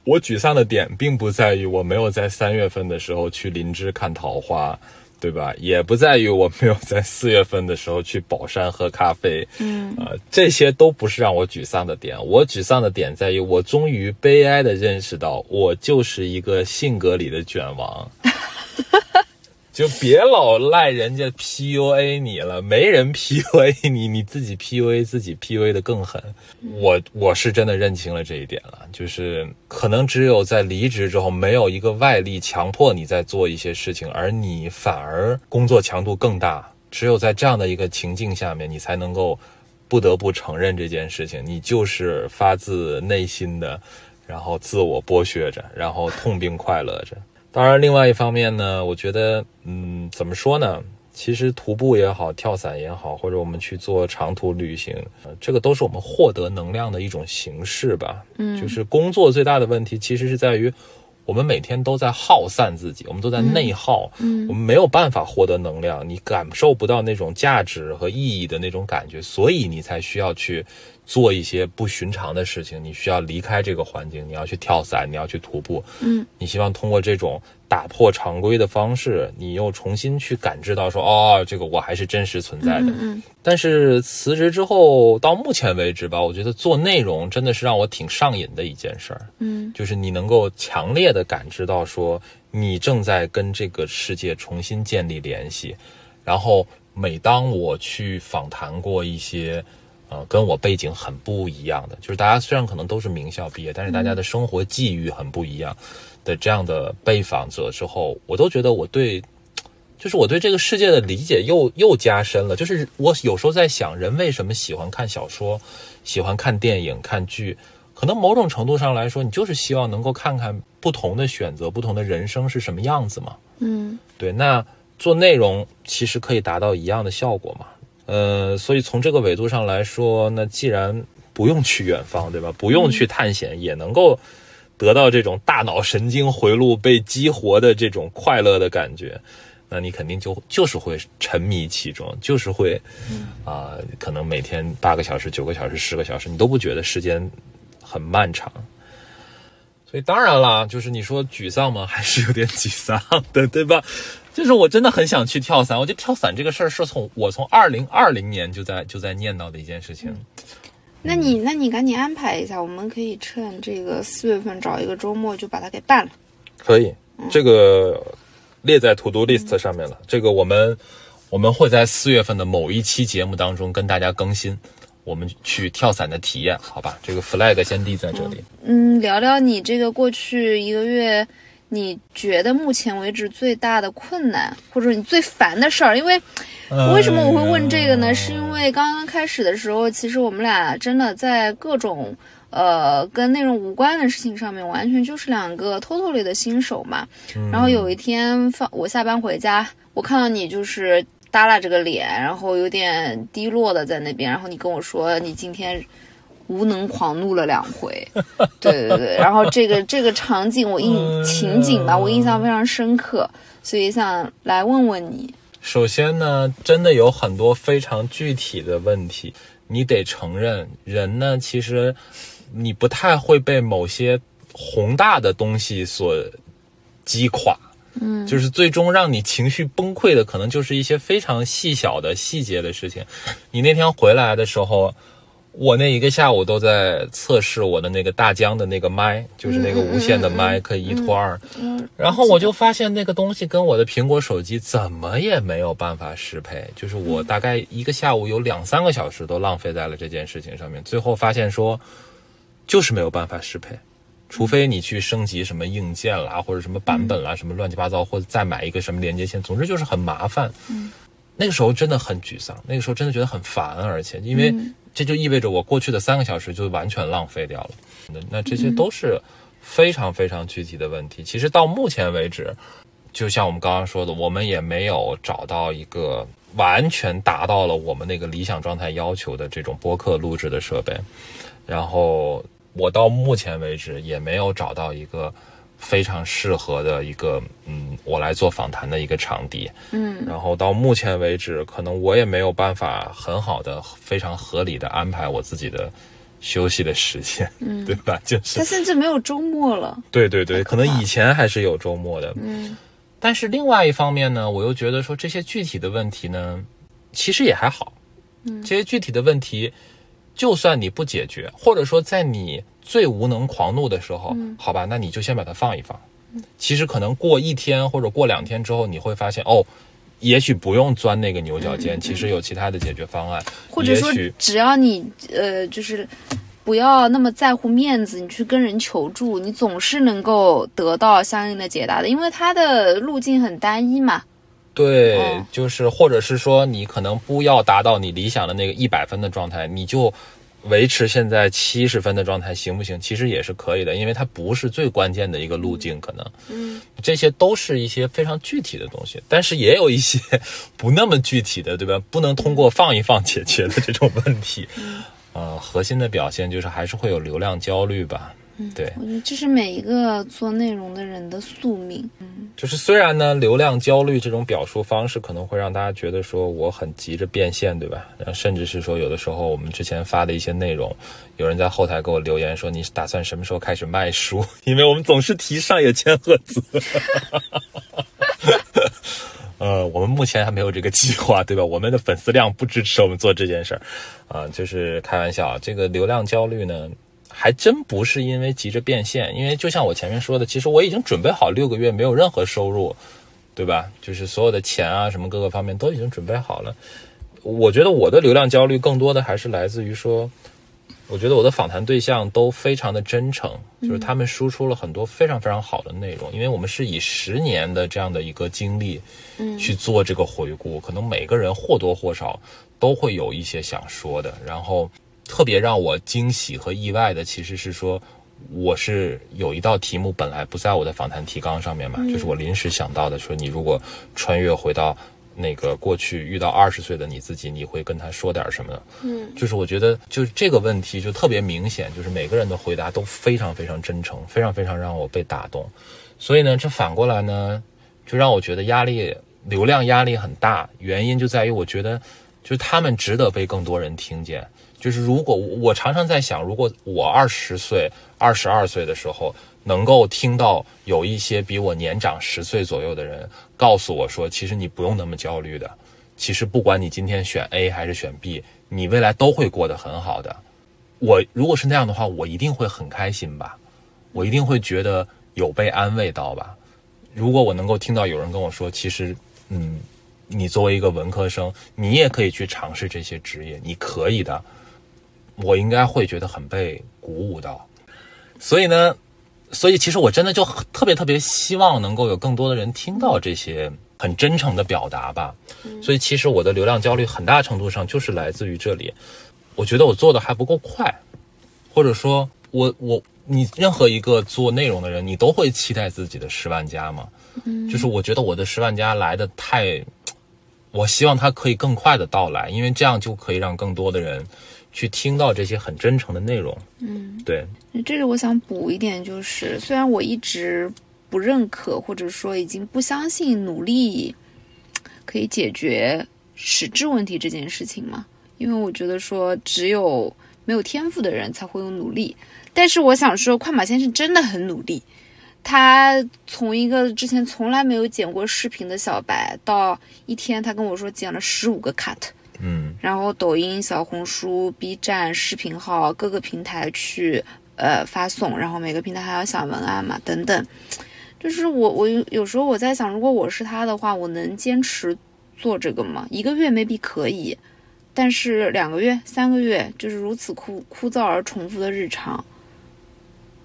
我沮丧的点并不在于我没有在三月份的时候去林芝看桃花。对吧？也不在于我没有在四月份的时候去宝山喝咖啡，嗯，啊，这些都不是让我沮丧的点。我沮丧的点在于，我终于悲哀的认识到，我就是一个性格里的卷王。就别老赖人家 PUA 你了，没人 PUA 你，你自己 PUA 自己，PUA 的更狠。我我是真的认清了这一点了，就是可能只有在离职之后，没有一个外力强迫你在做一些事情，而你反而工作强度更大。只有在这样的一个情境下面，你才能够不得不承认这件事情，你就是发自内心的，然后自我剥削着，然后痛并快乐着。当然，另外一方面呢，我觉得，嗯，怎么说呢？其实徒步也好，跳伞也好，或者我们去做长途旅行，呃，这个都是我们获得能量的一种形式吧。嗯，就是工作最大的问题其实是在于。我们每天都在耗散自己，我们都在内耗，嗯，我们没有办法获得能量，你感受不到那种价值和意义的那种感觉，所以你才需要去做一些不寻常的事情，你需要离开这个环境，你要去跳伞，你要去徒步，嗯，你希望通过这种。打破常规的方式，你又重新去感知到说，哦，这个我还是真实存在的。嗯，但是辞职之后到目前为止吧，我觉得做内容真的是让我挺上瘾的一件事儿。嗯，就是你能够强烈的感知到说，你正在跟这个世界重新建立联系。然后每当我去访谈过一些，呃，跟我背景很不一样的，就是大家虽然可能都是名校毕业，但是大家的生活际遇很不一样。的这样的被访者之后，我都觉得我对，就是我对这个世界的理解又又加深了。就是我有时候在想，人为什么喜欢看小说，喜欢看电影、看剧？可能某种程度上来说，你就是希望能够看看不同的选择、不同的人生是什么样子嘛。嗯，对。那做内容其实可以达到一样的效果嘛。呃，所以从这个维度上来说，那既然不用去远方，对吧？不用去探险，也能够。得到这种大脑神经回路被激活的这种快乐的感觉，那你肯定就就是会沉迷其中，就是会，啊，可能每天八个小时、九个小时、十个小时，你都不觉得时间很漫长。所以当然了，就是你说沮丧吗？还是有点沮丧的，对吧？就是我真的很想去跳伞，我觉得跳伞这个事儿是从我从二零二零年就在就在念叨的一件事情。那你那你赶紧安排一下，我们可以趁这个四月份找一个周末就把它给办了。可以，这个列在 to do list 上面了。这个我们我们会在四月份的某一期节目当中跟大家更新我们去跳伞的体验，好吧？这个 flag 先立在这里。嗯，聊聊你这个过去一个月。你觉得目前为止最大的困难，或者你最烦的事儿？因为为什么我会问这个呢？是因为刚刚开始的时候，其实我们俩真的在各种呃跟内容无关的事情上面，完全就是两个 totally 的新手嘛。然后有一天 放我下班回家，我看到你就是耷拉着个脸，然后有点低落的在那边，然后你跟我说你今天。无能狂怒了两回，对对对，然后这个这个场景我印情景吧，我印象非常深刻，所以想来问问你。首先呢，真的有很多非常具体的问题，你得承认，人呢其实你不太会被某些宏大的东西所击垮，嗯，就是最终让你情绪崩溃的，可能就是一些非常细小的细节的事情。你那天回来的时候。我那一个下午都在测试我的那个大疆的那个麦，就是那个无线的麦，可以一拖二。然后我就发现那个东西跟我的苹果手机怎么也没有办法适配，就是我大概一个下午有两三个小时都浪费在了这件事情上面。最后发现说，就是没有办法适配，除非你去升级什么硬件啦，或者什么版本啦，什么乱七八糟，或者再买一个什么连接线，总之就是很麻烦。那个时候真的很沮丧，那个时候真的觉得很烦，而且因为。这就意味着我过去的三个小时就完全浪费掉了。那这些都是非常非常具体的问题。其实到目前为止，就像我们刚刚说的，我们也没有找到一个完全达到了我们那个理想状态要求的这种播客录制的设备。然后我到目前为止也没有找到一个。非常适合的一个，嗯，我来做访谈的一个场地，嗯，然后到目前为止，可能我也没有办法很好的、非常合理的安排我自己的休息的时间，嗯，对吧？就是他甚至没有周末了，对对对，可能以前还是有周末的，嗯，但是另外一方面呢，我又觉得说这些具体的问题呢，其实也还好，嗯，这些具体的问题，就算你不解决，或者说在你。最无能狂怒的时候，好吧，那你就先把它放一放。其实可能过一天或者过两天之后，你会发现哦，也许不用钻那个牛角尖，其实有其他的解决方案。或者说，只要你呃，就是不要那么在乎面子，你去跟人求助，你总是能够得到相应的解答的，因为它的路径很单一嘛。对，就是或者是说，你可能不要达到你理想的那个一百分的状态，你就。维持现在七十分的状态行不行？其实也是可以的，因为它不是最关键的一个路径，可能，嗯，这些都是一些非常具体的东西，但是也有一些不那么具体的，对吧？不能通过放一放解决的这种问题，呃，核心的表现就是还是会有流量焦虑吧。对，我觉得这是每一个做内容的人的宿命。嗯，就是虽然呢，流量焦虑这种表述方式可能会让大家觉得说我很急着变现，对吧？然后甚至是说有的时候我们之前发的一些内容，有人在后台给我留言说你打算什么时候开始卖书？因为我们总是提上野千鹤子。呃，我们目前还没有这个计划，对吧？我们的粉丝量不支持我们做这件事儿，啊，就是开玩笑。这个流量焦虑呢？还真不是因为急着变现，因为就像我前面说的，其实我已经准备好六个月没有任何收入，对吧？就是所有的钱啊，什么各个方面都已经准备好了。我觉得我的流量焦虑更多的还是来自于说，我觉得我的访谈对象都非常的真诚，就是他们输出了很多非常非常好的内容。因为我们是以十年的这样的一个经历，嗯，去做这个回顾，可能每个人或多或少都会有一些想说的，然后。特别让我惊喜和意外的，其实是说，我是有一道题目本来不在我的访谈提纲上面嘛，就是我临时想到的，说你如果穿越回到那个过去，遇到二十岁的你自己，你会跟他说点什么？嗯，就是我觉得，就是这个问题就特别明显，就是每个人的回答都非常非常真诚，非常非常让我被打动。所以呢，这反过来呢，就让我觉得压力、流量压力很大，原因就在于我觉得，就是他们值得被更多人听见。就是如果我常常在想，如果我二十岁、二十二岁的时候，能够听到有一些比我年长十岁左右的人告诉我说，其实你不用那么焦虑的，其实不管你今天选 A 还是选 B，你未来都会过得很好的。我如果是那样的话，我一定会很开心吧，我一定会觉得有被安慰到吧。如果我能够听到有人跟我说，其实，嗯，你作为一个文科生，你也可以去尝试这些职业，你可以的。我应该会觉得很被鼓舞到，所以呢，所以其实我真的就特别特别希望能够有更多的人听到这些很真诚的表达吧。所以其实我的流量焦虑很大程度上就是来自于这里。我觉得我做的还不够快，或者说，我我你任何一个做内容的人，你都会期待自己的十万加吗？嗯，就是我觉得我的十万加来的太，我希望它可以更快的到来，因为这样就可以让更多的人。去听到这些很真诚的内容，嗯，对。这里我想补一点，就是虽然我一直不认可，或者说已经不相信努力可以解决实质问题这件事情嘛，因为我觉得说只有没有天赋的人才会有努力。但是我想说，快马先生真的很努力，他从一个之前从来没有剪过视频的小白，到一天他跟我说剪了十五个 cut。嗯，然后抖音、小红书、B 站视频号各个平台去呃发送，然后每个平台还要想文案嘛，等等。就是我我有时候我在想，如果我是他的话，我能坚持做这个吗？一个月 maybe 可以，但是两个月、三个月就是如此枯枯燥而重复的日常。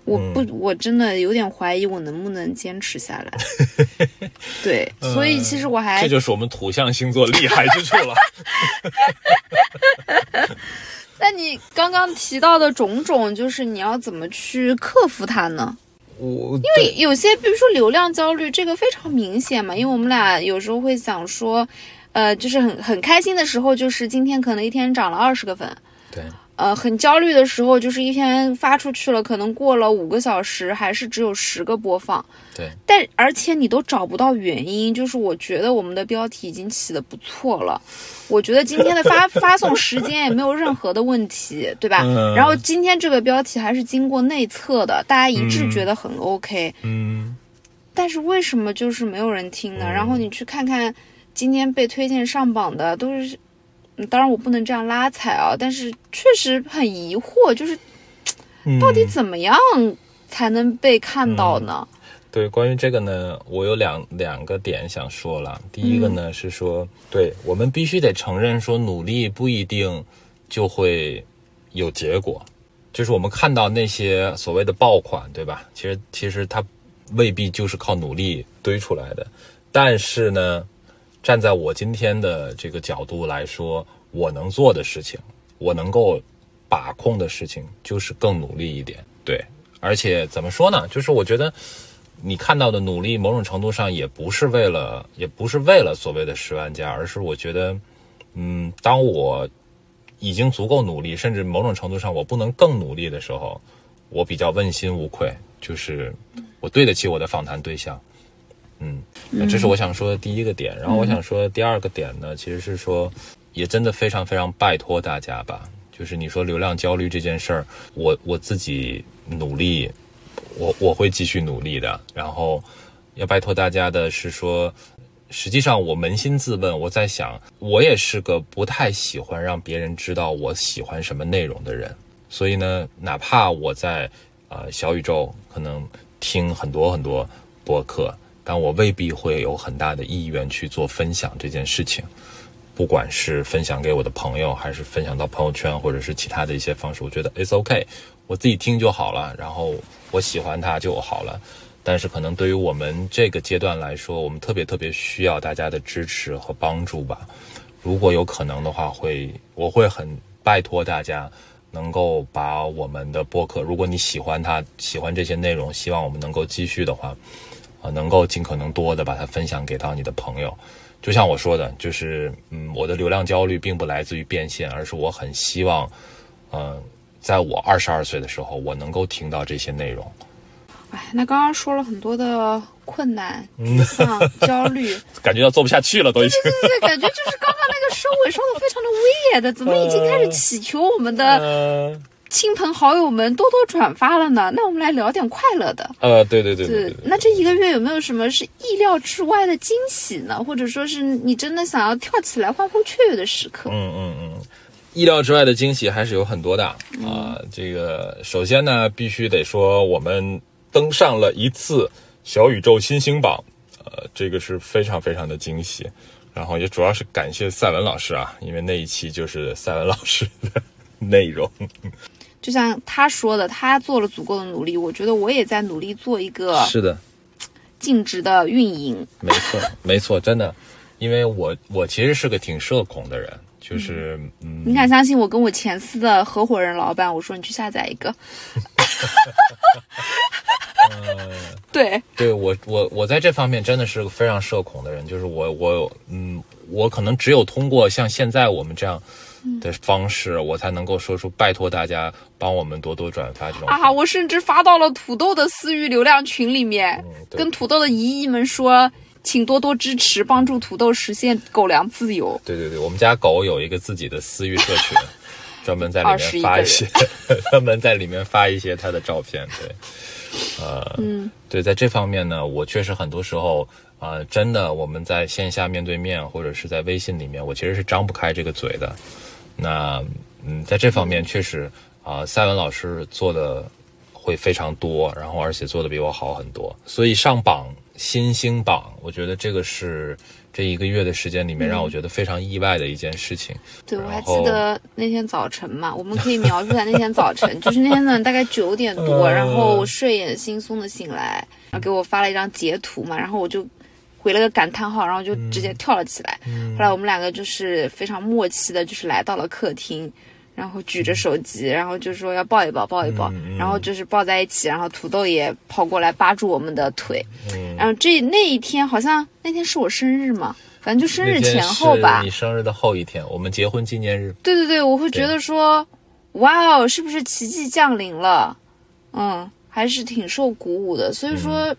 我不，我真的有点怀疑我能不能坚持下来。对，所以其实我还这就是我们土象星座厉害之处了。那你刚刚提到的种种，就是你要怎么去克服它呢？我因为有些，比如说流量焦虑，这个非常明显嘛。因为我们俩有时候会想说，呃，就是很很开心的时候，就是今天可能一天涨了二十个粉。对。呃，很焦虑的时候，就是一篇发出去了，可能过了五个小时，还是只有十个播放。对，但而且你都找不到原因，就是我觉得我们的标题已经起的不错了，我觉得今天的发 发送时间也没有任何的问题，对吧？然后今天这个标题还是经过内测的，大家一致觉得很 OK。嗯。但是为什么就是没有人听呢？然后你去看看今天被推荐上榜的都是。当然我不能这样拉踩啊，但是确实很疑惑，就是到底怎么样才能被看到呢？对，关于这个呢，我有两两个点想说了。第一个呢是说，对我们必须得承认，说努力不一定就会有结果，就是我们看到那些所谓的爆款，对吧？其实其实它未必就是靠努力堆出来的，但是呢。站在我今天的这个角度来说，我能做的事情，我能够把控的事情就是更努力一点。对，而且怎么说呢？就是我觉得你看到的努力，某种程度上也不是为了，也不是为了所谓的十万加，而是我觉得，嗯，当我已经足够努力，甚至某种程度上我不能更努力的时候，我比较问心无愧，就是我对得起我的访谈对象。嗯，那这是我想说的第一个点。然后我想说的第二个点呢，其实是说，也真的非常非常拜托大家吧。就是你说流量焦虑这件事儿，我我自己努力，我我会继续努力的。然后要拜托大家的是说，实际上我扪心自问，我在想，我也是个不太喜欢让别人知道我喜欢什么内容的人。所以呢，哪怕我在呃小宇宙可能听很多很多播客。但我未必会有很大的意愿去做分享这件事情，不管是分享给我的朋友，还是分享到朋友圈，或者是其他的一些方式，我觉得 it's OK，我自己听就好了，然后我喜欢它就好了。但是可能对于我们这个阶段来说，我们特别特别需要大家的支持和帮助吧。如果有可能的话，会我会很拜托大家能够把我们的播客，如果你喜欢它，喜欢这些内容，希望我们能够继续的话。啊，能够尽可能多的把它分享给到你的朋友，就像我说的，就是嗯，我的流量焦虑并不来自于变现，而是我很希望，嗯，在我二十二岁的时候，我能够听到这些内容。哎，那刚刚说了很多的困难、沮丧、焦虑，感觉要做不下去了，都已经。对对对，感觉就是刚刚那个收尾收的非常的威严的，怎么已经开始祈求我们的？亲朋好友们多多转发了呢，那我们来聊点快乐的。呃，对对对对。那这一个月有没有什么是意料之外的惊喜呢？或者说是你真的想要跳起来欢呼雀跃的时刻？嗯嗯嗯，意料之外的惊喜还是有很多的啊。这个首先呢，必须得说我们登上了一次小宇宙新星榜，呃，这个是非常非常的惊喜。然后也主要是感谢赛文老师啊，因为那一期就是赛文老师的内容。就像他说的，他做了足够的努力，我觉得我也在努力做一个是的，尽职的运营。没错，没错，真的，因为我我其实是个挺社恐的人，就是嗯，你敢相信我跟我前司的合伙人老板，我说你去下载一个，对，对我我我在这方面真的是个非常社恐的人，就是我我嗯，我可能只有通过像现在我们这样。的方式，我才能够说出拜托大家帮我们多多转发这种啊！我甚至发到了土豆的私域流量群里面，跟土豆的姨姨们说，请多多支持，帮助土豆实现狗粮自由。对对对，我们家狗有一个自己的私域社群 专门在里面发一些，专门在里面发一些它的照片。对，呃，嗯，对，在这方面呢，我确实很多时候啊，真的我们在线下面对面或者是在微信里面，我其实是张不开这个嘴的。那嗯，在这方面确实啊，赛文老师做的会非常多，然后而且做的比我好很多，所以上榜新星榜，我觉得这个是这一个月的时间里面让我觉得非常意外的一件事情。对，我还记得那天早晨嘛，我们可以描述一下那天早晨，就是那天呢大概九点多，然后我睡眼惺忪的醒来，然后给我发了一张截图嘛，然后我就。回了个感叹号，然后就直接跳了起来。后来我们两个就是非常默契的，就是来到了客厅，然后举着手机，然后就说要抱一抱，抱一抱，然后就是抱在一起，然后土豆也跑过来扒住我们的腿。然后这那一天好像那天是我生日嘛，反正就生日前后吧。你生日的后一天，我们结婚纪念日。对对对，我会觉得说，哇哦，是不是奇迹降临了？嗯，还是挺受鼓舞的。所以说。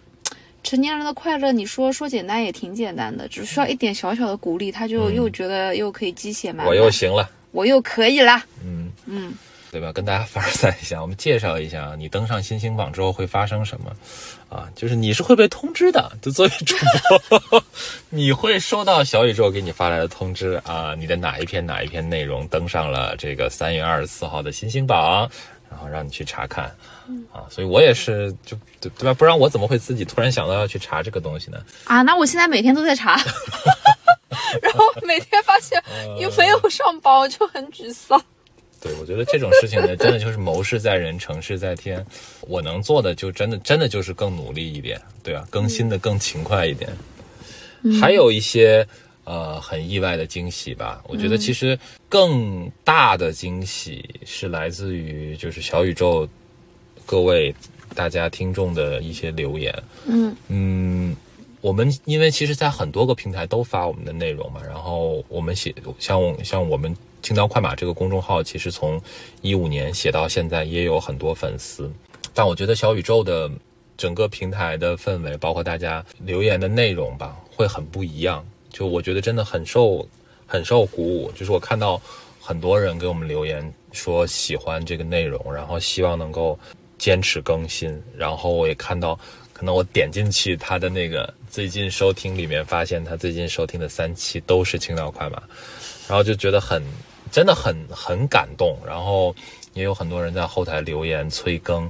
成年人的快乐，你说说简单也挺简单的，只需要一点小小的鼓励，他就又觉得又可以鸡血满满。我又行了，我又可以了。嗯嗯，对吧？跟大家凡尔赛一下，我们介绍一下，你登上新星榜之后会发生什么？啊，就是你是会被通知的，就作为主播，你会收到小宇宙给你发来的通知啊，你的哪一篇哪一篇内容登上了这个三月二十四号的新星榜。然后让你去查看，啊，所以我也是，就对对吧？不然我怎么会自己突然想到要去查这个东西呢？啊，那我现在每天都在查，然后每天发现又没有上榜，就很沮丧。对，我觉得这种事情呢，真的就是谋事在人，成事在天。我能做的就真的真的就是更努力一点，对吧？更新的更勤快一点。还有一些呃很意外的惊喜吧。我觉得其实更大的惊喜是来自于就是小宇宙各位大家听众的一些留言。嗯嗯，我们因为其实，在很多个平台都发我们的内容嘛，然后我们写像像我们青刀快马这个公众号，其实从一五年写到现在，也有很多粉丝。但我觉得小宇宙的整个平台的氛围，包括大家留言的内容吧，会很不一样。就我觉得真的很受很受鼓舞，就是我看到很多人给我们留言说喜欢这个内容，然后希望能够坚持更新，然后我也看到。可能我点进去他的那个最近收听里面，发现他最近收听的三期都是青岛快马，然后就觉得很真的很很感动。然后也有很多人在后台留言催更，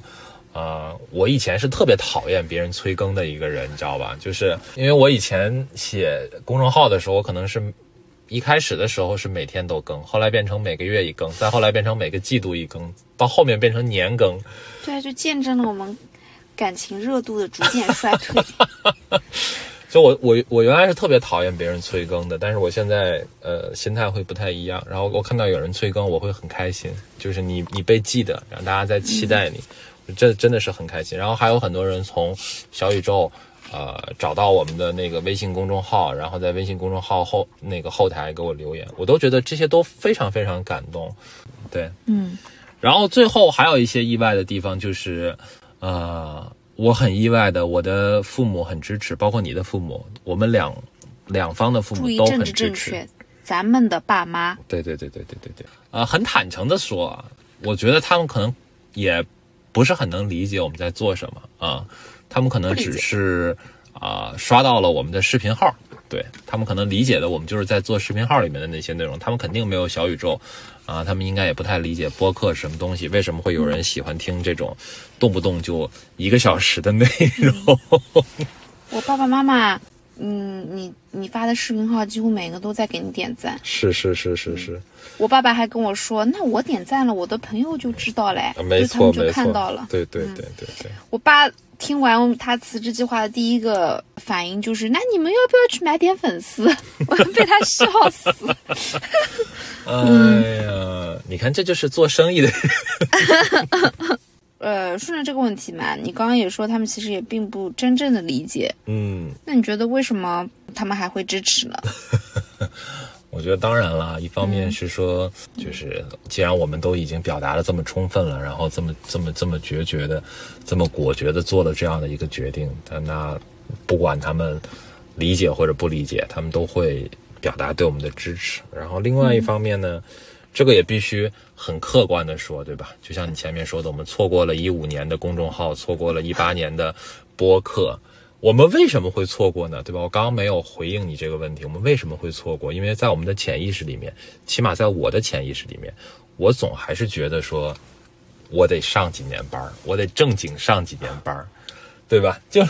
呃，我以前是特别讨厌别人催更的一个人，你知道吧？就是因为我以前写公众号的时候，我可能是一开始的时候是每天都更，后来变成每个月一更，再后来变成每个季度一更，到后面变成年更。对，就见证了我们。感情热度的逐渐衰退，就我我我原来是特别讨厌别人催更的，但是我现在呃心态会不太一样。然后我看到有人催更，我会很开心，就是你你被记得，让大家在期待你，这真的是很开心。然后还有很多人从小宇宙呃找到我们的那个微信公众号，然后在微信公众号后那个后台给我留言，我都觉得这些都非常非常感动。对，嗯。然后最后还有一些意外的地方就是。呃，我很意外的，我的父母很支持，包括你的父母，我们两两方的父母都很支持。咱们的爸妈，对对对对对对对，呃，很坦诚的说，我觉得他们可能也不是很能理解我们在做什么啊，他们可能只是啊刷到了我们的视频号。对他们可能理解的，我们就是在做视频号里面的那些内容，他们肯定没有小宇宙，啊，他们应该也不太理解播客是什么东西，为什么会有人喜欢听这种动不动就一个小时的内容？我爸爸妈妈，嗯，你你发的视频号几乎每个都在给你点赞，是是是是是。我爸爸还跟我说，那我点赞了，我的朋友就知道嘞，没错就看到了，对对对对对。我爸。听完他辞职计划的第一个反应就是：那你们要不要去买点粉丝？我被他笑死。哎呀，你看，这就是做生意的。呃，顺着这个问题嘛，你刚刚也说他们其实也并不真正的理解。嗯，那你觉得为什么他们还会支持呢？我觉得当然了，一方面是说，就是既然我们都已经表达的这么充分了，然后这么这么这么决绝的，这么果决的做了这样的一个决定，那不管他们理解或者不理解，他们都会表达对我们的支持。然后另外一方面呢，这个也必须很客观的说，对吧？就像你前面说的，我们错过了一五年的公众号，错过了一八年的播客。我们为什么会错过呢？对吧？我刚刚没有回应你这个问题。我们为什么会错过？因为在我们的潜意识里面，起码在我的潜意识里面，我总还是觉得说，我得上几年班我得正经上几年班对吧？就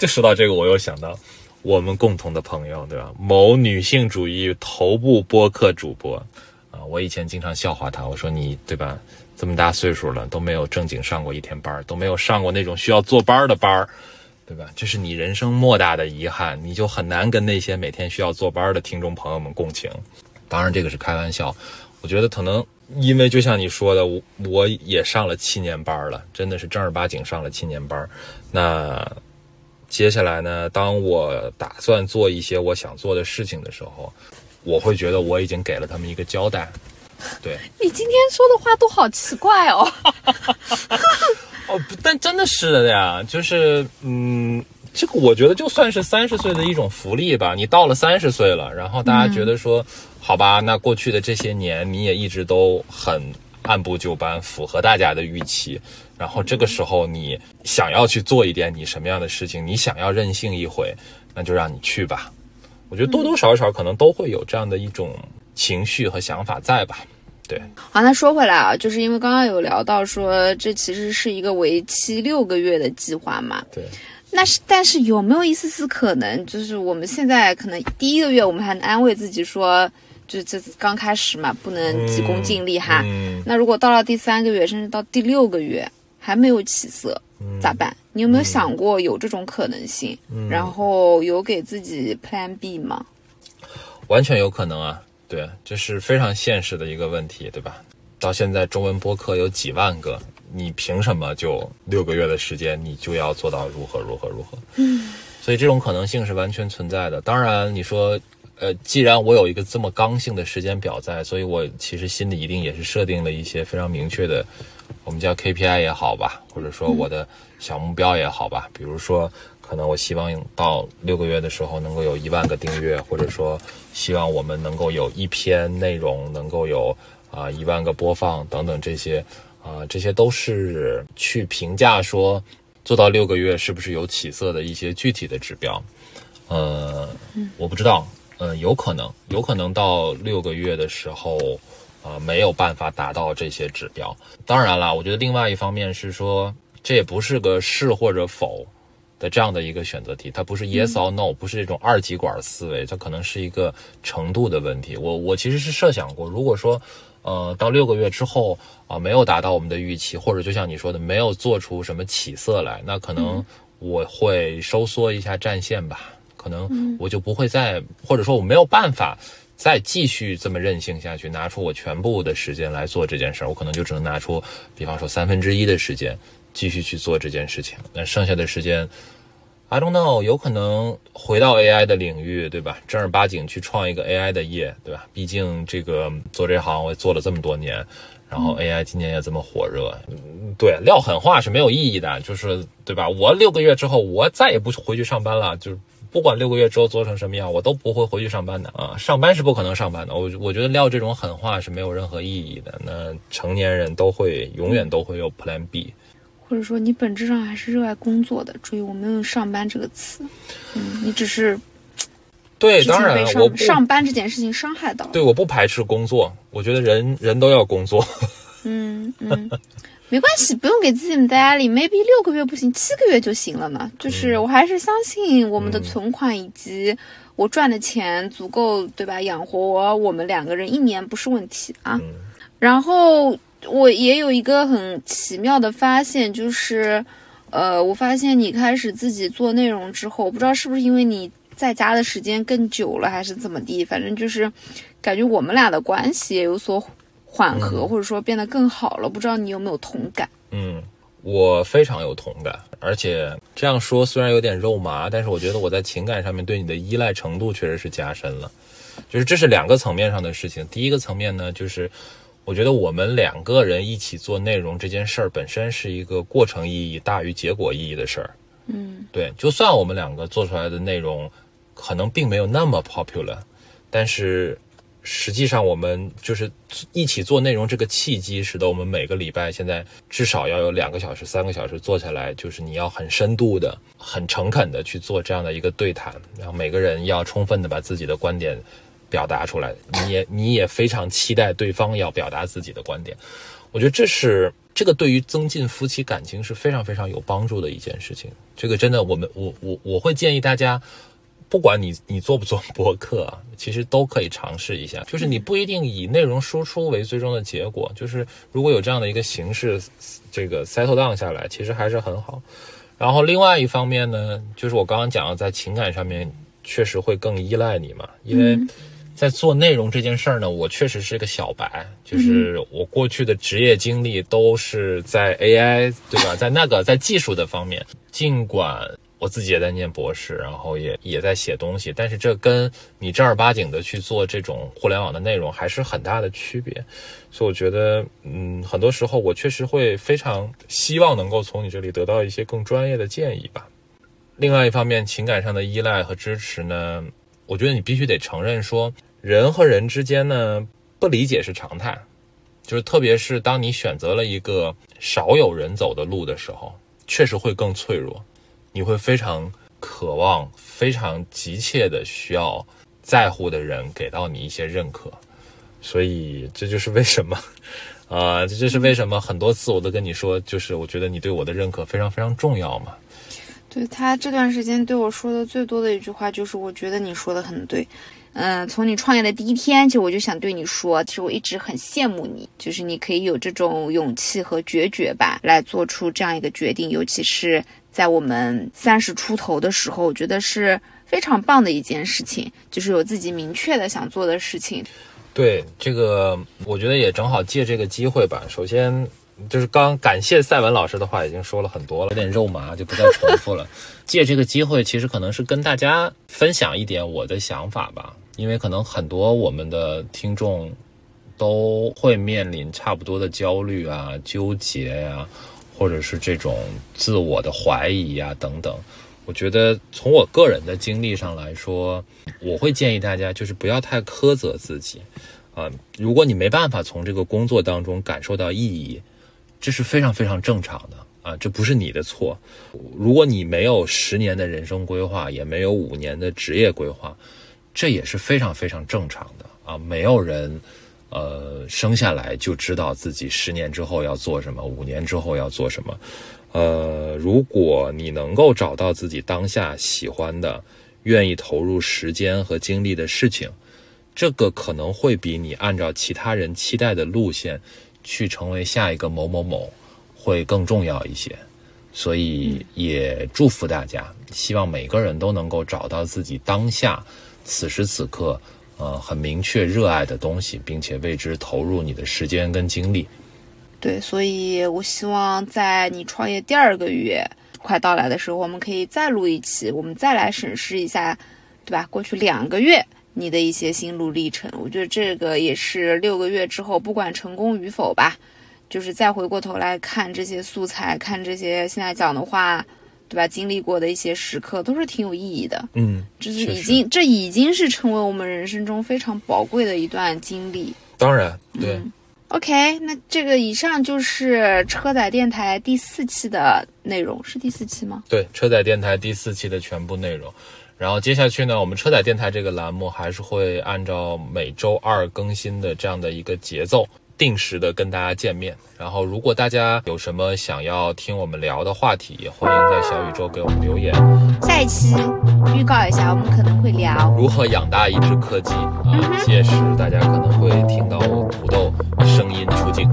就说到这个，我又想到我们共同的朋友，对吧？某女性主义头部播客主播啊，我以前经常笑话他，我说你对吧？这么大岁数了都没有正经上过一天班都没有上过那种需要坐班的班对吧？这是你人生莫大的遗憾，你就很难跟那些每天需要坐班的听众朋友们共情。当然，这个是开玩笑。我觉得可能因为就像你说的，我我也上了七年班了，真的是正儿八经上了七年班。那接下来呢？当我打算做一些我想做的事情的时候，我会觉得我已经给了他们一个交代。对你今天说的话都好奇怪哦。哦，不，但真的是的呀，就是，嗯，这个我觉得就算是三十岁的一种福利吧。你到了三十岁了，然后大家觉得说，好吧，那过去的这些年你也一直都很按部就班，符合大家的预期。然后这个时候你想要去做一点你什么样的事情，你想要任性一回，那就让你去吧。我觉得多多少少可能都会有这样的一种情绪和想法在吧。对，好，那说回来啊，就是因为刚刚有聊到说，这其实是一个为期六个月的计划嘛。对，那是，但是有没有一丝丝可能，就是我们现在可能第一个月我们还能安慰自己说，就这刚开始嘛，不能急功近利哈。那如果到了第三个月，甚至到第六个月还没有起色，咋办？你有没有想过有这种可能性？然后有给自己 Plan B 吗？完全有可能啊，对，这是非常现实的一个问题，对吧？到现在中文播客有几万个，你凭什么就六个月的时间你就要做到如何如何如何？嗯，所以这种可能性是完全存在的。当然，你说。呃，既然我有一个这么刚性的时间表在，所以我其实心里一定也是设定了一些非常明确的，我们叫 KPI 也好吧，或者说我的小目标也好吧。比如说，可能我希望到六个月的时候能够有一万个订阅，或者说希望我们能够有一篇内容能够有啊一万个播放等等这些啊，这些都是去评价说做到六个月是不是有起色的一些具体的指标。呃，我不知道。嗯，有可能，有可能到六个月的时候，啊，没有办法达到这些指标。当然了，我觉得另外一方面是说，这也不是个是或者否的这样的一个选择题，它不是 yes or no，不是这种二极管思维，它可能是一个程度的问题。我我其实是设想过，如果说，呃，到六个月之后啊，没有达到我们的预期，或者就像你说的，没有做出什么起色来，那可能我会收缩一下战线吧。可能我就不会再，或者说我没有办法再继续这么任性下去，拿出我全部的时间来做这件事儿。我可能就只能拿出，比方说三分之一的时间继续去做这件事情。那剩下的时间，I don't know，有可能回到 AI 的领域，对吧？正儿八经去创一个 AI 的业，对吧？毕竟这个做这行我做了这么多年，然后 AI 今年也这么火热，对，撂狠话是没有意义的，就是对吧？我六个月之后我再也不回去上班了，就。不管六个月之后做成什么样，我都不会回去上班的啊！上班是不可能上班的。我我觉得撂这种狠话是没有任何意义的。那成年人都会永远都会有 Plan B，或者说你本质上还是热爱工作的。注意，我没有用上班这个词。嗯，你只是对，当然我上班这件事情伤害到。对，我不排斥工作，我觉得人人都要工作。嗯 嗯。没关系，不用给自己那么大压力。maybe 六个月不行，七个月就行了呢。就是我还是相信我们的存款以及我赚的钱足够，对吧？养活我们两个人一年不是问题啊。然后我也有一个很奇妙的发现，就是，呃，我发现你开始自己做内容之后，我不知道是不是因为你在家的时间更久了，还是怎么地，反正就是感觉我们俩的关系也有所。缓和或者说变得更好了，不知道你有没有同感？嗯，我非常有同感，而且这样说虽然有点肉麻，但是我觉得我在情感上面对你的依赖程度确实是加深了。就是这是两个层面上的事情。第一个层面呢，就是我觉得我们两个人一起做内容这件事儿本身是一个过程意义大于结果意义的事儿。嗯，对，就算我们两个做出来的内容可能并没有那么 popular，但是。实际上，我们就是一起做内容这个契机，使得我们每个礼拜现在至少要有两个小时、三个小时坐下来，就是你要很深度的、很诚恳的去做这样的一个对谈，然后每个人要充分的把自己的观点表达出来，你也你也非常期待对方要表达自己的观点。我觉得这是这个对于增进夫妻感情是非常非常有帮助的一件事情。这个真的，我们我我我会建议大家。不管你你做不做博客，其实都可以尝试一下。就是你不一定以内容输出为最终的结果，就是如果有这样的一个形式，这个 settle down 下来，其实还是很好。然后另外一方面呢，就是我刚刚讲的，在情感上面确实会更依赖你嘛，因为在做内容这件事儿呢，我确实是个小白，就是我过去的职业经历都是在 AI 对吧，在那个在技术的方面，尽管。我自己也在念博士，然后也也在写东西，但是这跟你正儿八经的去做这种互联网的内容还是很大的区别，所以我觉得，嗯，很多时候我确实会非常希望能够从你这里得到一些更专业的建议吧。另外一方面，情感上的依赖和支持呢，我觉得你必须得承认说，人和人之间呢，不理解是常态，就是特别是当你选择了一个少有人走的路的时候，确实会更脆弱。你会非常渴望、非常急切的需要在乎的人给到你一些认可，所以这就是为什么，啊，这就是为什么很多次我都跟你说，就是我觉得你对我的认可非常非常重要嘛。对他这段时间对我说的最多的一句话就是，我觉得你说的很对。嗯，从你创业的第一天，其实我就想对你说，其实我一直很羡慕你，就是你可以有这种勇气和决绝吧，来做出这样一个决定，尤其是。在我们三十出头的时候，我觉得是非常棒的一件事情，就是有自己明确的想做的事情。对这个，我觉得也正好借这个机会吧。首先就是刚感谢赛文老师的话已经说了很多了，有点肉麻，就不再重复了。借这个机会，其实可能是跟大家分享一点我的想法吧，因为可能很多我们的听众都会面临差不多的焦虑啊、纠结呀、或者是这种自我的怀疑呀等等。我觉得从我个人的经历上来说，我会建议大家就是不要太苛责自己，啊，如果你没办法从这个工作当中感受到意义，这是非常非常正常的啊，这不是你的错。如果你没有十年的人生规划，也没有五年的职业规划，这也是非常非常正常的啊。没有人，呃，生下来就知道自己十年之后要做什么，五年之后要做什么。呃，如果你能够找到自己当下喜欢的、愿意投入时间和精力的事情，这个可能会比你按照其他人期待的路线去成为下一个某某某会更重要一些。所以也祝福大家，希望每个人都能够找到自己当下此时此刻呃很明确热爱的东西，并且为之投入你的时间跟精力。对，所以我希望在你创业第二个月快到来的时候，我们可以再录一期，我们再来审视一下，对吧？过去两个月你的一些心路历程，我觉得这个也是六个月之后，不管成功与否吧，就是再回过头来看这些素材，看这些现在讲的话，对吧？经历过的一些时刻，都是挺有意义的。嗯，这是已经，这已经是成为我们人生中非常宝贵的一段经历。当然，对。嗯 OK，那这个以上就是车载电台第四期的内容，是第四期吗？对，车载电台第四期的全部内容。然后接下去呢，我们车载电台这个栏目还是会按照每周二更新的这样的一个节奏，定时的跟大家见面。然后，如果大家有什么想要听我们聊的话题，也欢迎在小宇宙给我们留言。下一期预告一下，我们可能会聊如何养大一只柯基啊，届时大家可能会听到土豆声音出镜。